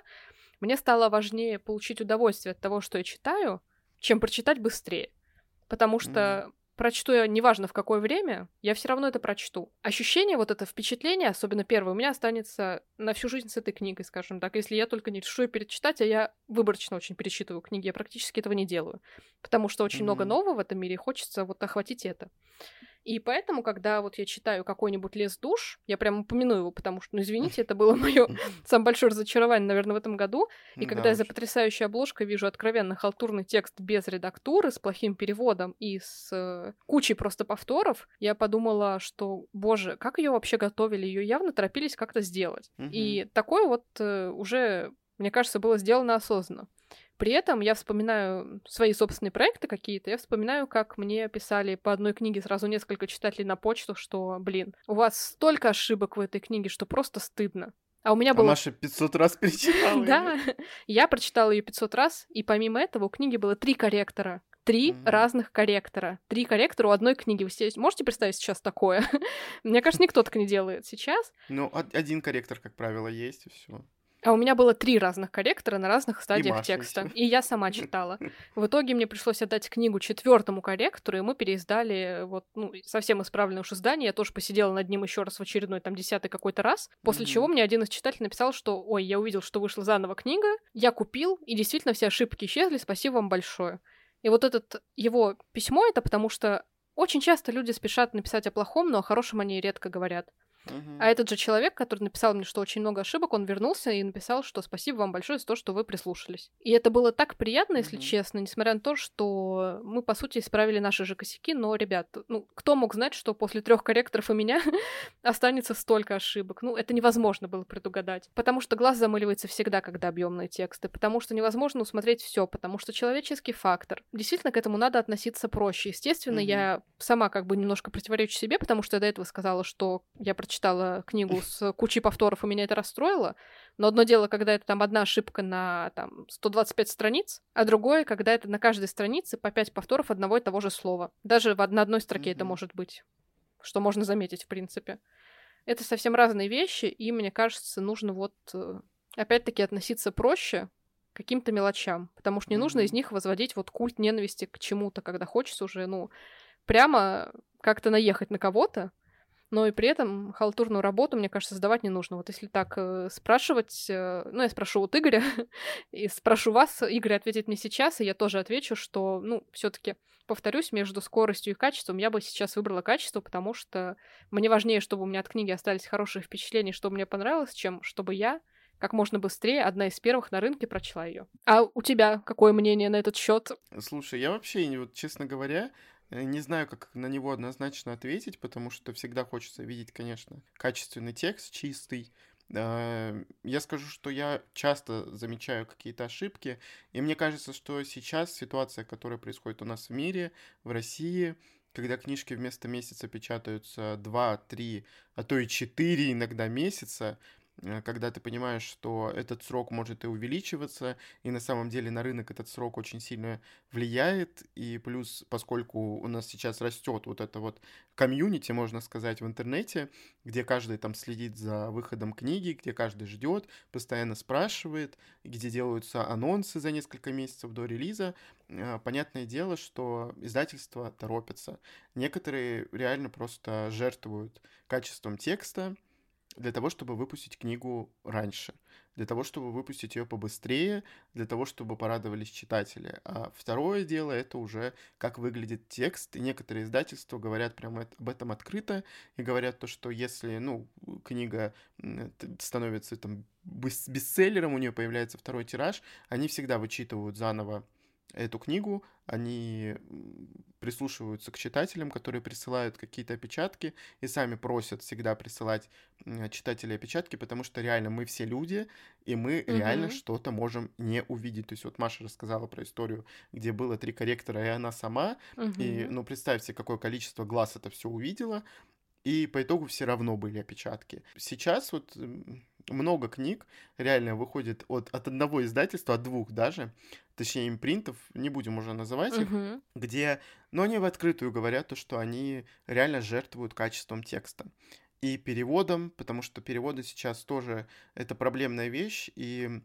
мне стало важнее получить удовольствие от того, что я читаю, чем прочитать быстрее. Потому что прочту я неважно в какое время, я все равно это прочту. Ощущение, вот это впечатление, особенно первое, у меня останется на всю жизнь с этой книгой, скажем так. Если я только не решу ее перечитать, а я выборочно очень перечитываю книги, я практически этого не делаю. Потому что очень mm-hmm. много нового в этом мире, и хочется вот охватить это. И поэтому, когда вот я читаю какой-нибудь «Лес душ», я прям упомяну его, потому что, ну, извините, это было мое *laughs* самое большое разочарование, наверное, в этом году. И когда да, я за потрясающей обложкой вижу откровенно халтурный текст без редактуры, с плохим переводом и с э, кучей просто повторов, я подумала, что, боже, как ее вообще готовили? Ее явно торопились как-то сделать. И такое вот э, уже, мне кажется, было сделано осознанно. При этом я вспоминаю свои собственные проекты какие-то, я вспоминаю, как мне писали по одной книге сразу несколько читателей на почту, что, блин, у вас столько ошибок в этой книге, что просто стыдно. А у меня а было... Маша 500 раз перечитала *laughs* Да, я прочитала ее 500 раз, и помимо этого у книги было три корректора. Три mm-hmm. разных корректора. Три корректора у одной книги. Вы себе можете представить сейчас такое? *laughs* Мне кажется, никто так не делает сейчас. Ну, один корректор, как правило, есть, и все. А у меня было три разных корректора на разных стадиях и текста. Еще. И я сама читала. В итоге мне пришлось отдать книгу четвертому корректору, и мы переиздали вот, ну, совсем исправленное уж издание. Я тоже посидела над ним еще раз в очередной, там, десятый какой-то раз. После mm-hmm. чего мне один из читателей написал, что ой, я увидел, что вышла заново книга, я купил, и действительно все ошибки исчезли, спасибо вам большое. И вот это его письмо, это потому что очень часто люди спешат написать о плохом, но о хорошем они редко говорят. А этот же человек, который написал мне, что очень много ошибок, он вернулся и написал, что спасибо вам большое за то, что вы прислушались. И это было так приятно, если uh-huh. честно, несмотря на то, что мы, по сути, исправили наши же косяки, но, ребят, ну, кто мог знать, что после трех корректоров у меня *laughs* останется столько ошибок? Ну, это невозможно было предугадать. Потому что глаз замыливается всегда, когда объемные тексты, потому что невозможно усмотреть все, потому что человеческий фактор. Действительно, к этому надо относиться проще. Естественно, uh-huh. я сама как бы немножко противоречу себе, потому что я до этого сказала, что я прочитала читала книгу с кучей повторов, и меня это расстроило. Но одно дело, когда это там одна ошибка на там, 125 страниц, а другое, когда это на каждой странице по 5 повторов одного и того же слова. Даже в, на одной строке mm-hmm. это может быть, что можно заметить, в принципе. Это совсем разные вещи, и мне кажется, нужно вот э, опять-таки относиться проще к каким-то мелочам, потому что не mm-hmm. нужно из них возводить вот культ ненависти к чему-то, когда хочется уже, ну, прямо как-то наехать на кого-то, но и при этом халтурную работу, мне кажется, сдавать не нужно. Вот если так э, спрашивать, э, ну, я спрошу вот Игоря, *laughs* и спрошу вас, Игорь ответит мне сейчас, и я тоже отвечу, что, ну, все таки повторюсь, между скоростью и качеством я бы сейчас выбрала качество, потому что мне важнее, чтобы у меня от книги остались хорошие впечатления, что мне понравилось, чем чтобы я как можно быстрее одна из первых на рынке прочла ее. А у тебя какое мнение на этот счет? Слушай, я вообще, вот честно говоря, не знаю, как на него однозначно ответить, потому что всегда хочется видеть, конечно, качественный текст, чистый. Я скажу, что я часто замечаю какие-то ошибки, и мне кажется, что сейчас ситуация, которая происходит у нас в мире, в России, когда книжки вместо месяца печатаются 2, 3, а то и 4 иногда месяца, Э, когда ты понимаешь, что этот срок может и увеличиваться, и на самом деле на рынок этот срок очень сильно влияет, и плюс, поскольку у нас сейчас растет вот это вот комьюнити, можно сказать, в интернете, где каждый там следит за выходом книги, где каждый ждет, постоянно спрашивает, где делаются анонсы за несколько месяцев до релиза, э, понятное дело, что издательства торопятся. Некоторые реально просто жертвуют качеством текста, для того, чтобы выпустить книгу раньше, для того, чтобы выпустить ее побыстрее, для того, чтобы порадовались читатели. А второе дело — это уже как выглядит текст, и некоторые издательства говорят прямо об этом открыто, и говорят то, что если, ну, книга становится там бестселлером, у нее появляется второй тираж, они всегда вычитывают заново эту книгу, они прислушиваются к читателям, которые присылают какие-то опечатки и сами просят всегда присылать читатели опечатки, потому что реально мы все люди, и мы угу. реально что-то можем не увидеть. То есть вот Маша рассказала про историю, где было три корректора, и она сама, угу. и, ну, представьте, какое количество глаз это все увидела, и по итогу все равно были опечатки. Сейчас вот много книг реально выходит от, от одного издательства, от двух даже, точнее импринтов, не будем уже называть их, uh-huh. где, но они в открытую говорят то, что они реально жертвуют качеством текста и переводом, потому что переводы сейчас тоже это проблемная вещь, и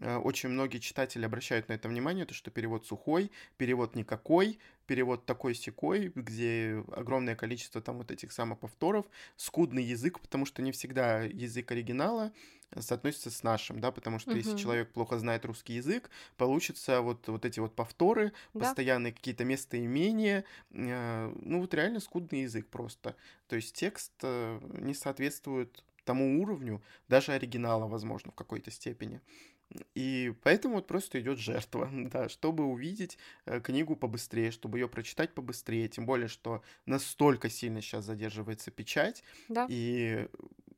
очень многие читатели обращают на это внимание, то что перевод сухой, перевод никакой, перевод такой секой, где огромное количество там вот этих самых повторов, скудный язык, потому что не всегда язык оригинала соотносится с нашим, да, потому что угу. если человек плохо знает русский язык, получится вот, вот эти вот повторы, да. постоянные какие-то местоимения, э, ну вот реально скудный язык просто. То есть текст э, не соответствует тому уровню, даже оригинала, возможно, в какой-то степени. И поэтому вот просто идет жертва, *laughs* да, чтобы увидеть э, книгу побыстрее, чтобы ее прочитать побыстрее, тем более, что настолько сильно сейчас задерживается печать, да. и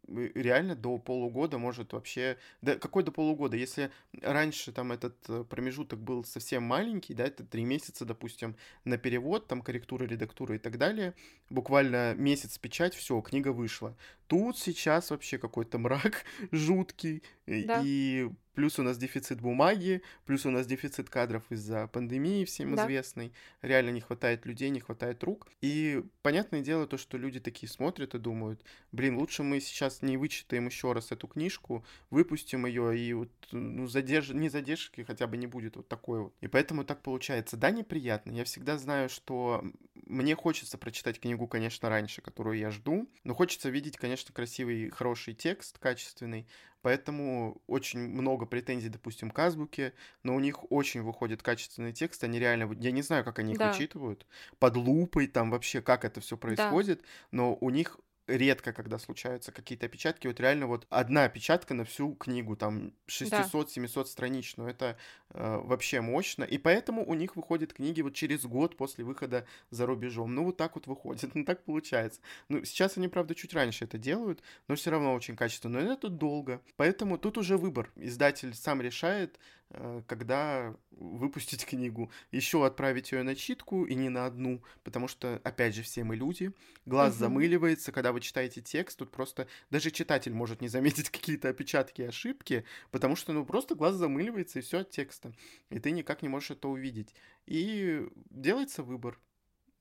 реально до полугода может вообще... Да какой до полугода? Если раньше там этот э, промежуток был совсем маленький, да, это три месяца, допустим, на перевод, там корректура, редактура и так далее, буквально месяц печать, все, книга вышла. Тут сейчас вообще какой-то мрак *laughs* жуткий, да. и Плюс у нас дефицит бумаги, плюс у нас дефицит кадров из-за пандемии всем да. известной. Реально не хватает людей, не хватает рук. И понятное дело то, что люди такие смотрят и думают, блин, лучше мы сейчас не вычитаем еще раз эту книжку, выпустим ее и вот ну, задерж... не задержки хотя бы не будет вот такой вот. И поэтому так получается. Да, неприятно. Я всегда знаю, что мне хочется прочитать книгу, конечно, раньше, которую я жду, но хочется видеть, конечно, красивый, хороший текст, качественный. Поэтому очень много претензий, допустим, к Азбуке, но у них очень выходит качественный текст, они реально, я не знаю, как они их да. вычитывают, под лупой, там вообще, как это все происходит, да. но у них редко, когда случаются какие-то опечатки. Вот реально вот одна опечатка на всю книгу, там 600-700 да. страничную. Это э, вообще мощно. И поэтому у них выходят книги вот через год после выхода за рубежом. Ну, вот так вот выходит, *laughs* ну, так получается. Ну, сейчас они, правда, чуть раньше это делают, но все равно очень качественно. Но это долго. Поэтому тут уже выбор. Издатель сам решает, когда выпустить *laughs* книгу, еще отправить ее на читку и не на одну, потому что, опять же, все мы люди, глаз угу. замыливается, когда вы читаете текст, тут просто даже читатель может не заметить *laughs* какие-то опечатки и ошибки, потому что, ну, просто глаз замыливается и все от текста, и ты никак не можешь это увидеть. И делается выбор.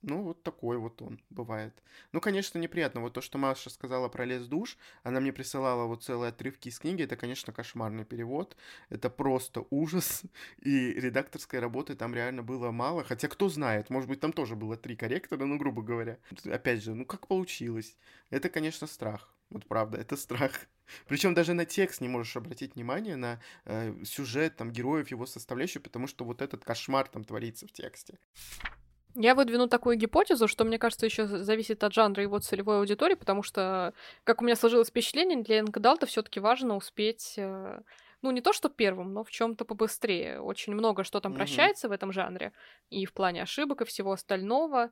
Ну, вот такой вот он бывает. Ну, конечно, неприятно. Вот то, что Маша сказала про лес душ, она мне присылала вот целые отрывки из книги, это, конечно, кошмарный перевод. Это просто ужас. *laughs* И редакторской работы там реально было мало. Хотя, кто знает, может быть, там тоже было три корректора, ну, грубо говоря. Опять же, ну, как получилось? Это, конечно, страх. Вот правда, это страх. *laughs* Причем даже на текст не можешь обратить внимание, на э, сюжет, там, героев, его составляющую, потому что вот этот кошмар там творится в тексте. Я выдвину такую гипотезу, что, мне кажется, еще зависит от жанра его целевой аудитории, потому что, как у меня сложилось впечатление, для Энкадалта все таки важно успеть э, ну, не то что первым, но в чем то побыстрее. Очень много что там mm-hmm. прощается в этом жанре, и в плане ошибок, и всего остального.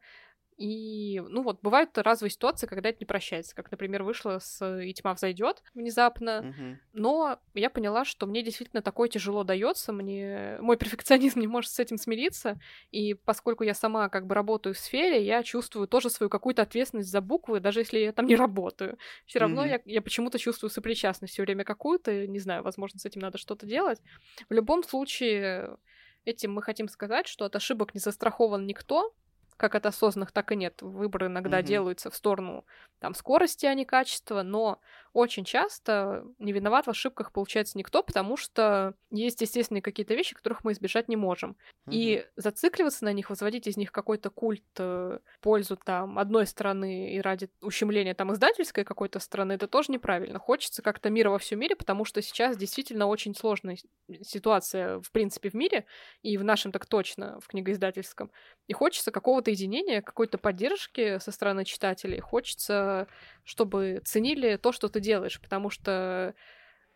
И, ну вот, бывают разовые ситуации, когда это не прощается. Как, например, вышло с «И тьма взойдет внезапно. Мгм. Но я поняла, что мне действительно такое тяжело дается. Мне мой перфекционизм *laughs* не может с этим смириться. И поскольку я сама как бы работаю в сфере, я чувствую тоже свою какую-то ответственность за буквы, даже если я там не *laughs* работаю. Все равно Мгм. я, я почему-то чувствую сопричастность все время какую-то. Не знаю, возможно, с этим надо что-то делать. В любом случае, этим мы хотим сказать, что от ошибок не застрахован никто, как от осознанных, так и нет. Выборы иногда Мгм. делаются в сторону там скорости, а не качества, но очень часто не виноват в ошибках получается никто, потому что есть естественные какие-то вещи, которых мы избежать не можем. И зацикливаться на них, возводить из них какой-то культ э, пользу там одной стороны и ради ущемления там издательской какой-то стороны, это тоже неправильно. Хочется как-то мира во всем мире, потому что сейчас действительно очень сложная ситуация в принципе в мире, и в нашем так точно, в книгоиздательском. И хочется какого-то единения, какой-то поддержки со стороны читателей. Хочется, чтобы ценили то, что ты делаешь, потому что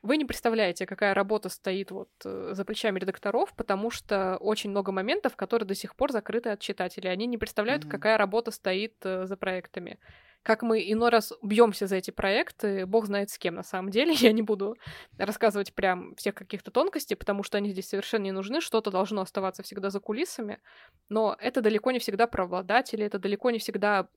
вы не представляете, какая работа стоит вот э, за плечами редакторов, потому что очень много моментов, которые до сих пор закрыты от читателей. Они не представляют, Мгм. какая работа стоит э, за проектами. Как мы иной раз бьемся за эти проекты, бог знает с кем на самом деле. *laughs* Я не буду рассказывать прям всех каких-то тонкостей, потому что они здесь совершенно не нужны. Что-то должно оставаться всегда за кулисами. Но это далеко не всегда про обладателей, это далеко не всегда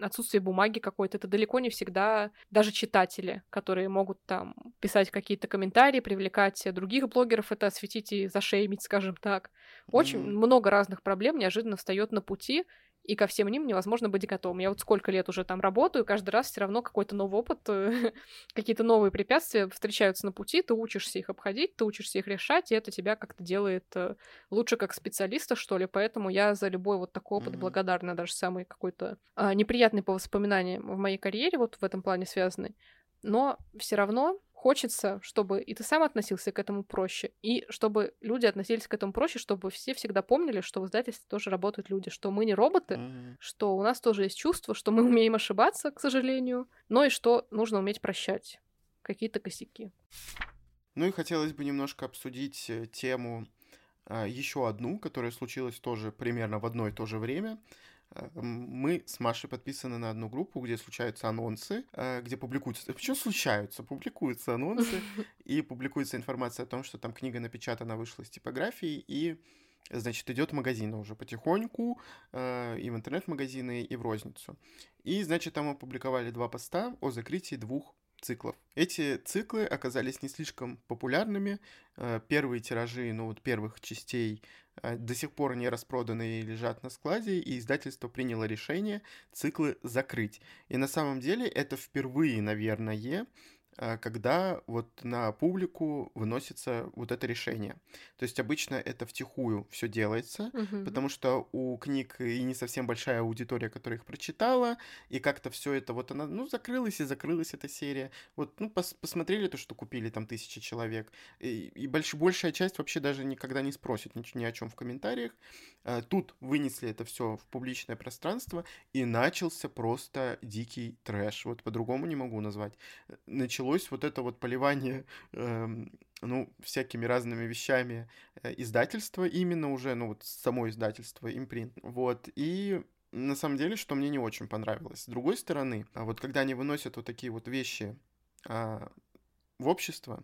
отсутствие бумаги какой-то, это далеко не всегда даже читатели, которые могут там писать какие-то комментарии, привлекать других блогеров, это осветить и зашеймить, скажем так. Очень Мгм. много разных проблем неожиданно встает на пути, и ко всем ним невозможно быть готовым. Я вот сколько лет уже там работаю, каждый раз все равно какой-то новый опыт, э, *laughs* какие-то новые препятствия встречаются на пути, ты учишься их обходить, ты учишься их решать, и это тебя как-то делает э, лучше как специалиста, что ли. Поэтому я за любой вот такой опыт Мгм. благодарна, даже самый какой-то а, неприятный по воспоминаниям в моей карьере, вот в этом плане связанный. Но все равно хочется, чтобы и ты сам относился к этому проще, и чтобы люди относились к этому проще, чтобы все всегда помнили, что в издательстве тоже работают люди, что мы не роботы, Мгм. что у нас тоже есть чувство, что мы *laughs* умеем ошибаться, к сожалению, но и что нужно уметь прощать какие-то косяки. Ну и хотелось бы немножко обсудить э, тему еще одну, которая случилась тоже примерно в одно и то же время. Э, Мы с Машей подписаны на одну группу, где случаются анонсы, э, где публикуются... Почему случаются? Публикуются анонсы, *laughs* и публикуется информация о том, что там книга напечатана, вышла из типографии, и, значит, идет в магазины уже потихоньку, э, и в интернет-магазины, и в розницу. И, значит, там опубликовали два поста о закрытии двух циклов. Эти циклы оказались не слишком популярными. Э, Первые тиражи, ну вот первых частей э, до сих пор не распроданы и лежат на складе, и издательство приняло решение циклы закрыть. И на самом деле это впервые, наверное, когда вот на публику выносится вот это решение. То есть обычно это втихую все делается, Мгм. потому что у книг и не совсем большая аудитория, которая их прочитала, и как-то все это вот она, ну, закрылась и закрылась эта серия. Вот, ну, пос- посмотрели то, что купили там тысячи человек, и, и больш- большая часть вообще даже никогда не спросит ни, ни о чем в комментариях. А, Тут вынесли это все в публичное пространство, и начался просто дикий трэш. Вот по-другому не могу назвать. Э, Началось вот это вот поливание эм, ну, всякими разными вещами э, издательства, именно уже, ну, вот само издательство, импринт. Вот, и на самом деле, что мне не очень понравилось. С другой стороны, а вот когда они выносят вот такие вот вещи а, в общество,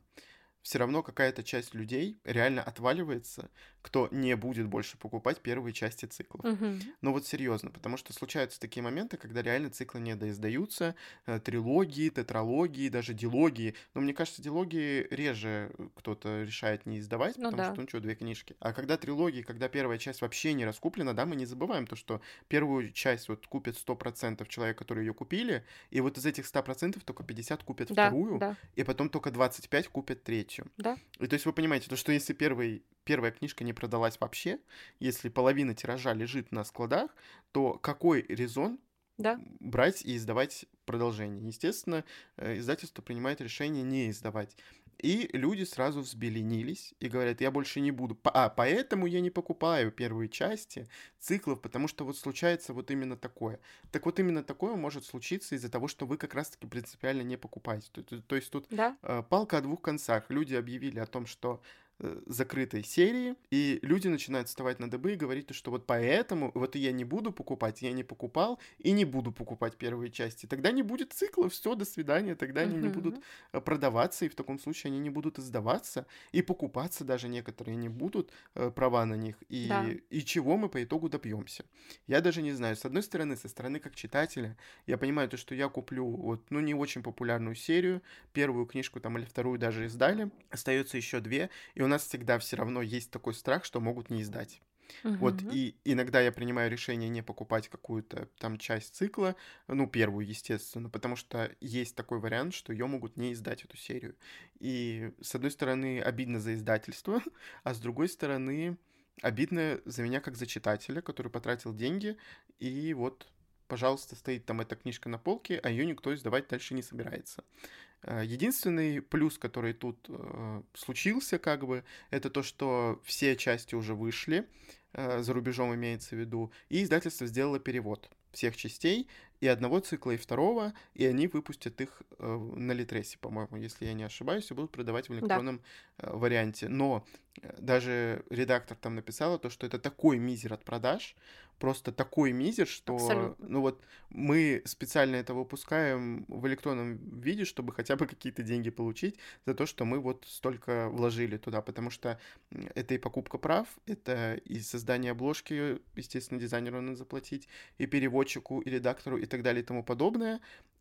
все равно какая-то часть людей реально отваливается, кто не будет больше покупать первые части циклов. Мгм. Ну вот серьезно, потому что случаются такие моменты, когда реально циклы не доиздаются, э, трилогии, тетралогии, даже дилогии. Но мне кажется, дилогии реже кто-то решает не издавать, Ну потому да. что, ну что, две книжки. А когда трилогии, когда первая часть вообще не раскуплена, да, мы не забываем то, что первую часть вот купит 100% человек, которые ее купили, и вот из этих 100% только 50 купят Да, вторую, да, и потом только 25 купят третью. да. И то есть вы понимаете, то, что если первый, первая книжка не продалась вообще, если половина тиража лежит на складах, то какой резон Да. брать и издавать продолжение? Естественно, э, издательство принимает решение не издавать. И люди сразу взбеленились и говорят, я больше не буду. А, поэтому я не покупаю первые части циклов, потому что вот случается вот именно такое. Так вот именно такое может случиться из-за того, что вы как раз-таки принципиально не покупаете. То, то- то есть тут Да, э, палка о двух концах. Люди объявили о том, что закрытой серии, и люди начинают вставать на дыбы и говорить, что вот поэтому вот я не буду покупать, я не покупал и не буду покупать первые части. Тогда не будет цикла, все, до свидания, тогда они не будут э, продаваться, и в таком случае они не будут издаваться, и покупаться даже некоторые не будут, э, права на них, и, да. и чего мы по итогу добьемся. Я даже не знаю, с одной стороны, со стороны как читателя, я понимаю то, что я куплю вот, ну, не очень популярную серию, первую книжку там или вторую даже издали, остается еще две, и у нас всегда все равно есть такой страх, что могут не издать. Угу. Вот, и иногда я принимаю решение не покупать какую-то там часть цикла, ну, первую, естественно, потому что есть такой вариант, что ее могут не издать, эту серию. И, с одной стороны, обидно за издательство, *laughs* а с другой стороны, обидно за меня как за читателя, который потратил деньги, и вот пожалуйста, стоит там эта книжка на полке, а ее никто издавать дальше не собирается. Э, единственный плюс, который тут э, случился, как бы, это то, что все части уже вышли, э, за рубежом имеется в виду, и издательство сделало перевод всех частей, и одного цикла, и второго, и они выпустят их э, на Литресе, по-моему, если я не ошибаюсь, и будут продавать в электронном да. э, варианте. Но э, даже редактор там написала то, что это такой мизер от продаж, просто такой мизер, что Абсолютно. ну вот мы специально это выпускаем в электронном виде, чтобы хотя бы какие-то деньги получить за то, что мы вот столько вложили туда, потому что это и покупка прав, это и создание обложки, естественно, дизайнеру надо заплатить, и переводчику, и редактору, и так далее и тому подобное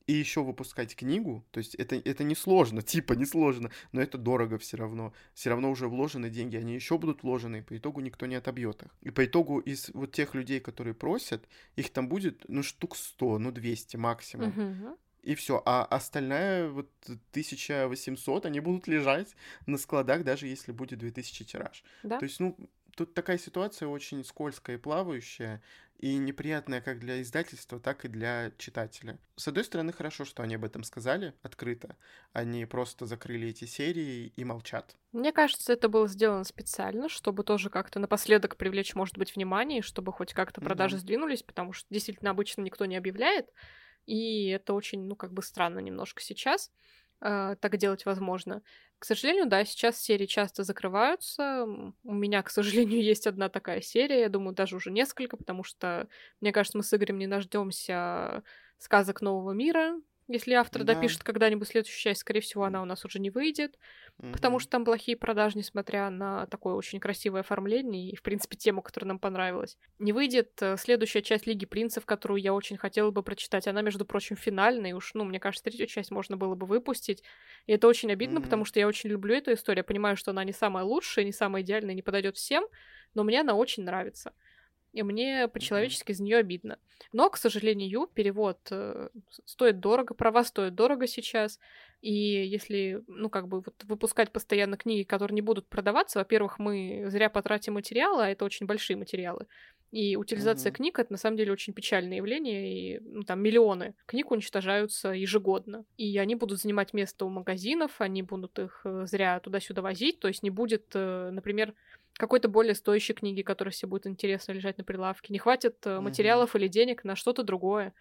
и еще выпускать книгу, то есть это, это не сложно, *laughs* типа не сложно, но это дорого все равно. Все равно уже вложены деньги, они еще будут вложены, и по итогу никто не отобьет их. И по итогу из вот тех людей, которые просят, их там будет, ну, штук 100, ну, 200 максимум. Uh-huh. И все. А остальная вот 1800, они будут лежать на складах, даже если будет 2000 тираж. Да? То есть, ну, тут такая ситуация очень скользкая и плавающая и неприятная как для издательства, так и для читателя. С одной стороны, хорошо, что они об этом сказали открыто. Они просто закрыли эти серии и молчат. Мне кажется, это было сделано специально, чтобы тоже как-то напоследок привлечь, может быть, внимание, чтобы хоть как-то продажи mm-hmm. сдвинулись, потому что действительно обычно никто не объявляет, и это очень, ну, как бы странно немножко сейчас э, так делать возможно. К сожалению, да, сейчас серии часто закрываются. У меня, к сожалению, *laughs* есть одна такая серия, я думаю, даже уже несколько, потому что, мне кажется, мы с Игорем не дождемся сказок нового мира, если автор да. допишет когда-нибудь следующую часть, скорее всего, она у нас уже не выйдет, угу. потому что там плохие продажи, несмотря на такое очень красивое оформление и, в принципе, тему, которая нам понравилась. Не выйдет э, следующая часть Лиги Принцев, которую я очень хотела бы прочитать. Она, между прочим, финальная, и уж, ну, мне кажется, третью часть можно было бы выпустить. И это очень обидно, угу. потому что я очень люблю эту историю. Я понимаю, что она не самая лучшая, не самая идеальная, не подойдет всем, но мне она очень нравится и мне по-человечески из нее обидно. Но, к сожалению, перевод э, стоит дорого, права стоят дорого сейчас, и если, ну, как бы, вот выпускать постоянно книги, которые не будут продаваться, во-первых, мы зря потратим материалы, а это очень большие материалы, и утилизация mm-hmm. книг это на самом деле очень печальное явление, и ну, там миллионы книг уничтожаются ежегодно. И они будут занимать место у магазинов, они будут их э, зря туда-сюда возить, то есть не будет, э, например, какой-то более стоящей книги, которая себе будет интересно лежать на прилавке. Не хватит mm-hmm. материалов или денег на что-то другое.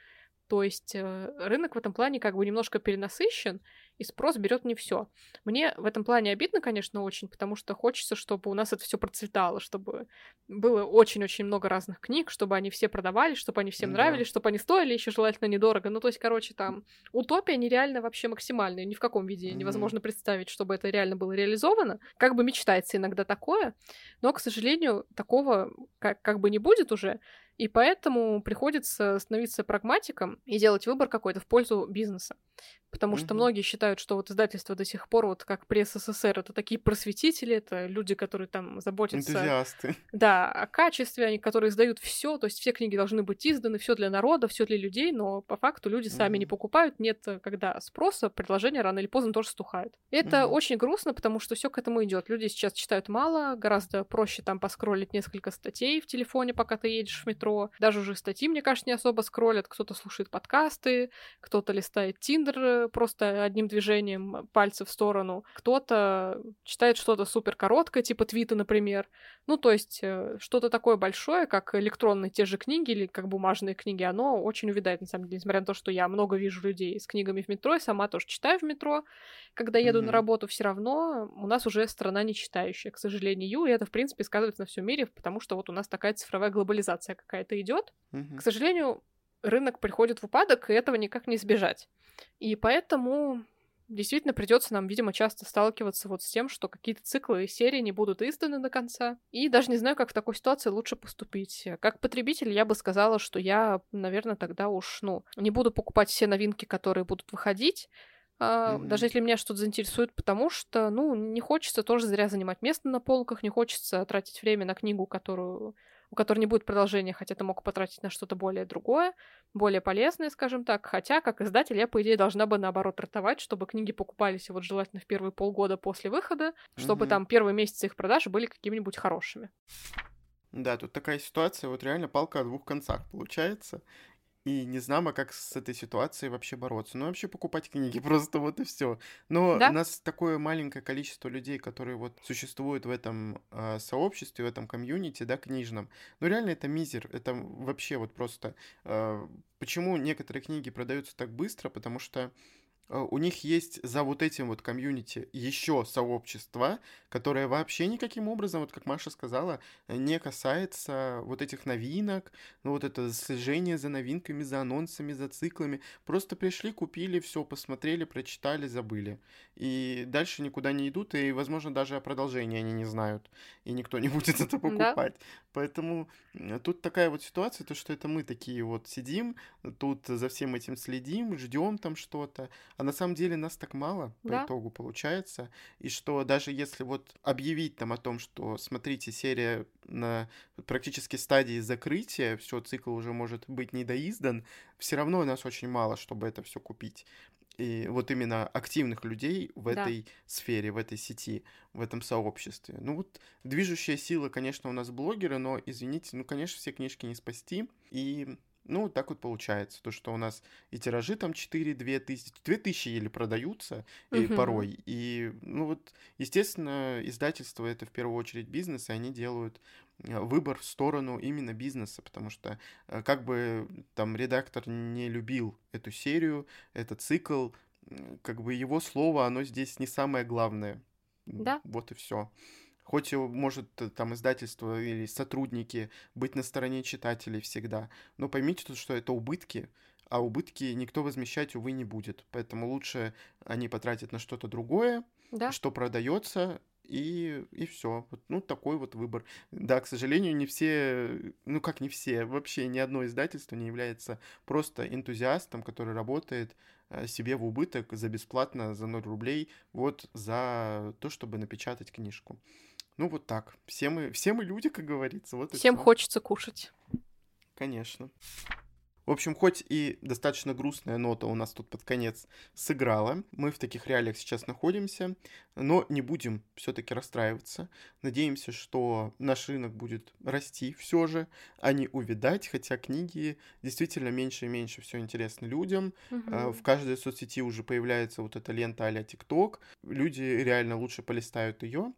То есть э, рынок в этом плане как бы немножко перенасыщен, и спрос берет не все. Мне в этом плане обидно, конечно, очень, потому что хочется, чтобы у нас это все процветало, чтобы было очень-очень много разных книг, чтобы они все продавались, чтобы они всем да. нравились, чтобы они стоили еще желательно недорого. Ну, то есть, короче, там утопия нереально вообще максимальная. Ни в каком виде mm-hmm. невозможно представить, чтобы это реально было реализовано. Как бы мечтается иногда такое, но, к сожалению, такого как, как бы не будет уже. И поэтому приходится становиться прагматиком и делать выбор какой-то в пользу бизнеса. Потому mm-hmm. что многие считают, что вот издательство до сих пор, вот как пресс СССР, это такие просветители, это люди, которые там заботятся... Энтузиасты. Да, о качестве, они, которые издают все, то есть все книги должны быть изданы, все для народа, все для людей, но по факту люди сами mm-hmm. не покупают, нет, когда спроса, предложения рано или поздно тоже стухают. И это mm-hmm. очень грустно, потому что все к этому идет. Люди сейчас читают мало, гораздо проще там поскролить несколько статей в телефоне, пока ты едешь в метро. Даже уже статьи, мне кажется, не особо скроллят, кто-то слушает подкасты, кто-то листает Тиндер быстро, просто одним движением пальца в сторону. Кто-то читает что-то супер короткое, типа твита, например. Ну, то есть э, что-то такое большое, как электронные те же книги или как бумажные книги, оно очень увядает, на самом деле, несмотря на то, что я много вижу людей с книгами в метро, и сама тоже читаю в метро. Когда еду mm-hmm. на работу, все равно у нас уже страна не читающая, к сожалению, и это, в принципе, сказывается на всем мире, потому что вот у нас такая цифровая глобализация какая-то идет. Mm-hmm. К сожалению, рынок приходит в упадок, и этого никак не избежать. И поэтому действительно придется нам, видимо, часто сталкиваться вот с тем, что какие-то циклы и серии не будут изданы до конца. И даже не знаю, как в такой ситуации лучше поступить. Как потребитель я бы сказала, что я, наверное, тогда уж, ну, не буду покупать все новинки, которые будут выходить, Mm-hmm. Даже если меня что-то заинтересует, потому что, ну, не хочется тоже зря занимать место на полках, не хочется тратить время на книгу, которую у которой не будет продолжения, хотя ты мог потратить на что-то более другое, более полезное, скажем так. Хотя, как издатель, я, по идее, должна бы, наоборот, ротовать, чтобы книги покупались вот желательно в первые полгода после выхода, чтобы угу. там первые месяцы их продаж были какими-нибудь хорошими. Да, тут такая ситуация, вот реально палка о двух концах получается и не знамо, как с этой ситуацией вообще бороться. Ну, вообще покупать книги, *laughs* просто вот и все. Но да? у нас такое маленькое количество людей, которые вот существуют в этом э, сообществе, в этом комьюнити, да, книжном. Ну, реально это мизер, это вообще вот просто... Э, почему некоторые книги продаются так быстро? Потому что у них есть за вот этим вот комьюнити еще сообщество, которое вообще никаким образом, вот как Маша сказала, не касается вот этих новинок, ну вот это слежение за новинками, за анонсами, за циклами. Просто пришли, купили, все, посмотрели, прочитали, забыли. И дальше никуда не идут, и, возможно, даже о продолжении они не знают, и никто не будет это покупать. Да? Поэтому тут такая вот ситуация, то, что это мы такие вот сидим, тут за всем этим следим, ждем там что-то, а на самом деле нас так мало по да. итогу получается, и что даже если вот объявить там о том, что, смотрите, серия на практически стадии закрытия, все, цикл уже может быть недоиздан, все равно нас очень мало, чтобы это все купить и вот именно активных людей в да. этой сфере, в этой сети, в этом сообществе. Ну вот движущая сила, конечно, у нас блогеры, но, извините, ну, конечно, все книжки не спасти. И ну, так вот получается, то, что у нас и тиражи там 4-2 тысячи, 2 тысячи еле продаются и угу. порой. И, ну вот, естественно, издательство это в первую очередь бизнес, и они делают э, выбор в сторону именно бизнеса, потому что э, как бы там редактор не любил эту серию, этот цикл, как бы его слово, оно здесь не самое главное. Да. Вот и все. Хоть может э, там издательство или сотрудники быть на стороне читателей всегда, но поймите, что это убытки, а убытки никто возмещать, увы, не будет. Поэтому лучше они потратят на что-то другое, да. что продается, и, и все. Вот, ну, такой вот выбор. Да, к сожалению, не все, ну как не все, вообще ни одно издательство не является просто энтузиастом, который работает э, себе в убыток за бесплатно, за 0 рублей, вот за то, чтобы напечатать книжку. Ну вот так. Все мы, все мы люди, как говорится. Вот Всем хочется кушать. Конечно. В общем, хоть и достаточно грустная нота у нас тут под конец сыграла, мы в таких реалиях сейчас находимся, но не будем все-таки расстраиваться. Надеемся, что наш рынок будет расти все же, а не увидать, хотя книги действительно меньше и меньше все интересно людям. Угу. В каждой соцсети уже появляется вот эта лента а-ля ТикТок. Люди реально лучше полистают ее,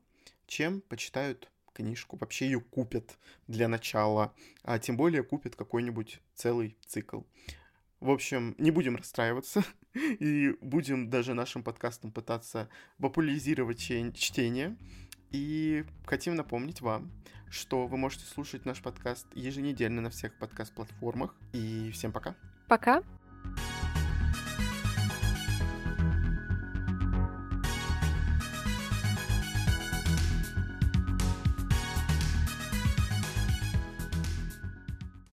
чем почитают книжку, вообще ее купят для начала, а тем более купят какой-нибудь целый цикл. В общем, не будем расстраиваться *laughs* и будем даже нашим подкастом пытаться популяризировать чтение. И хотим напомнить вам, что вы можете слушать наш подкаст еженедельно на всех подкаст-платформах. И всем пока. Пока.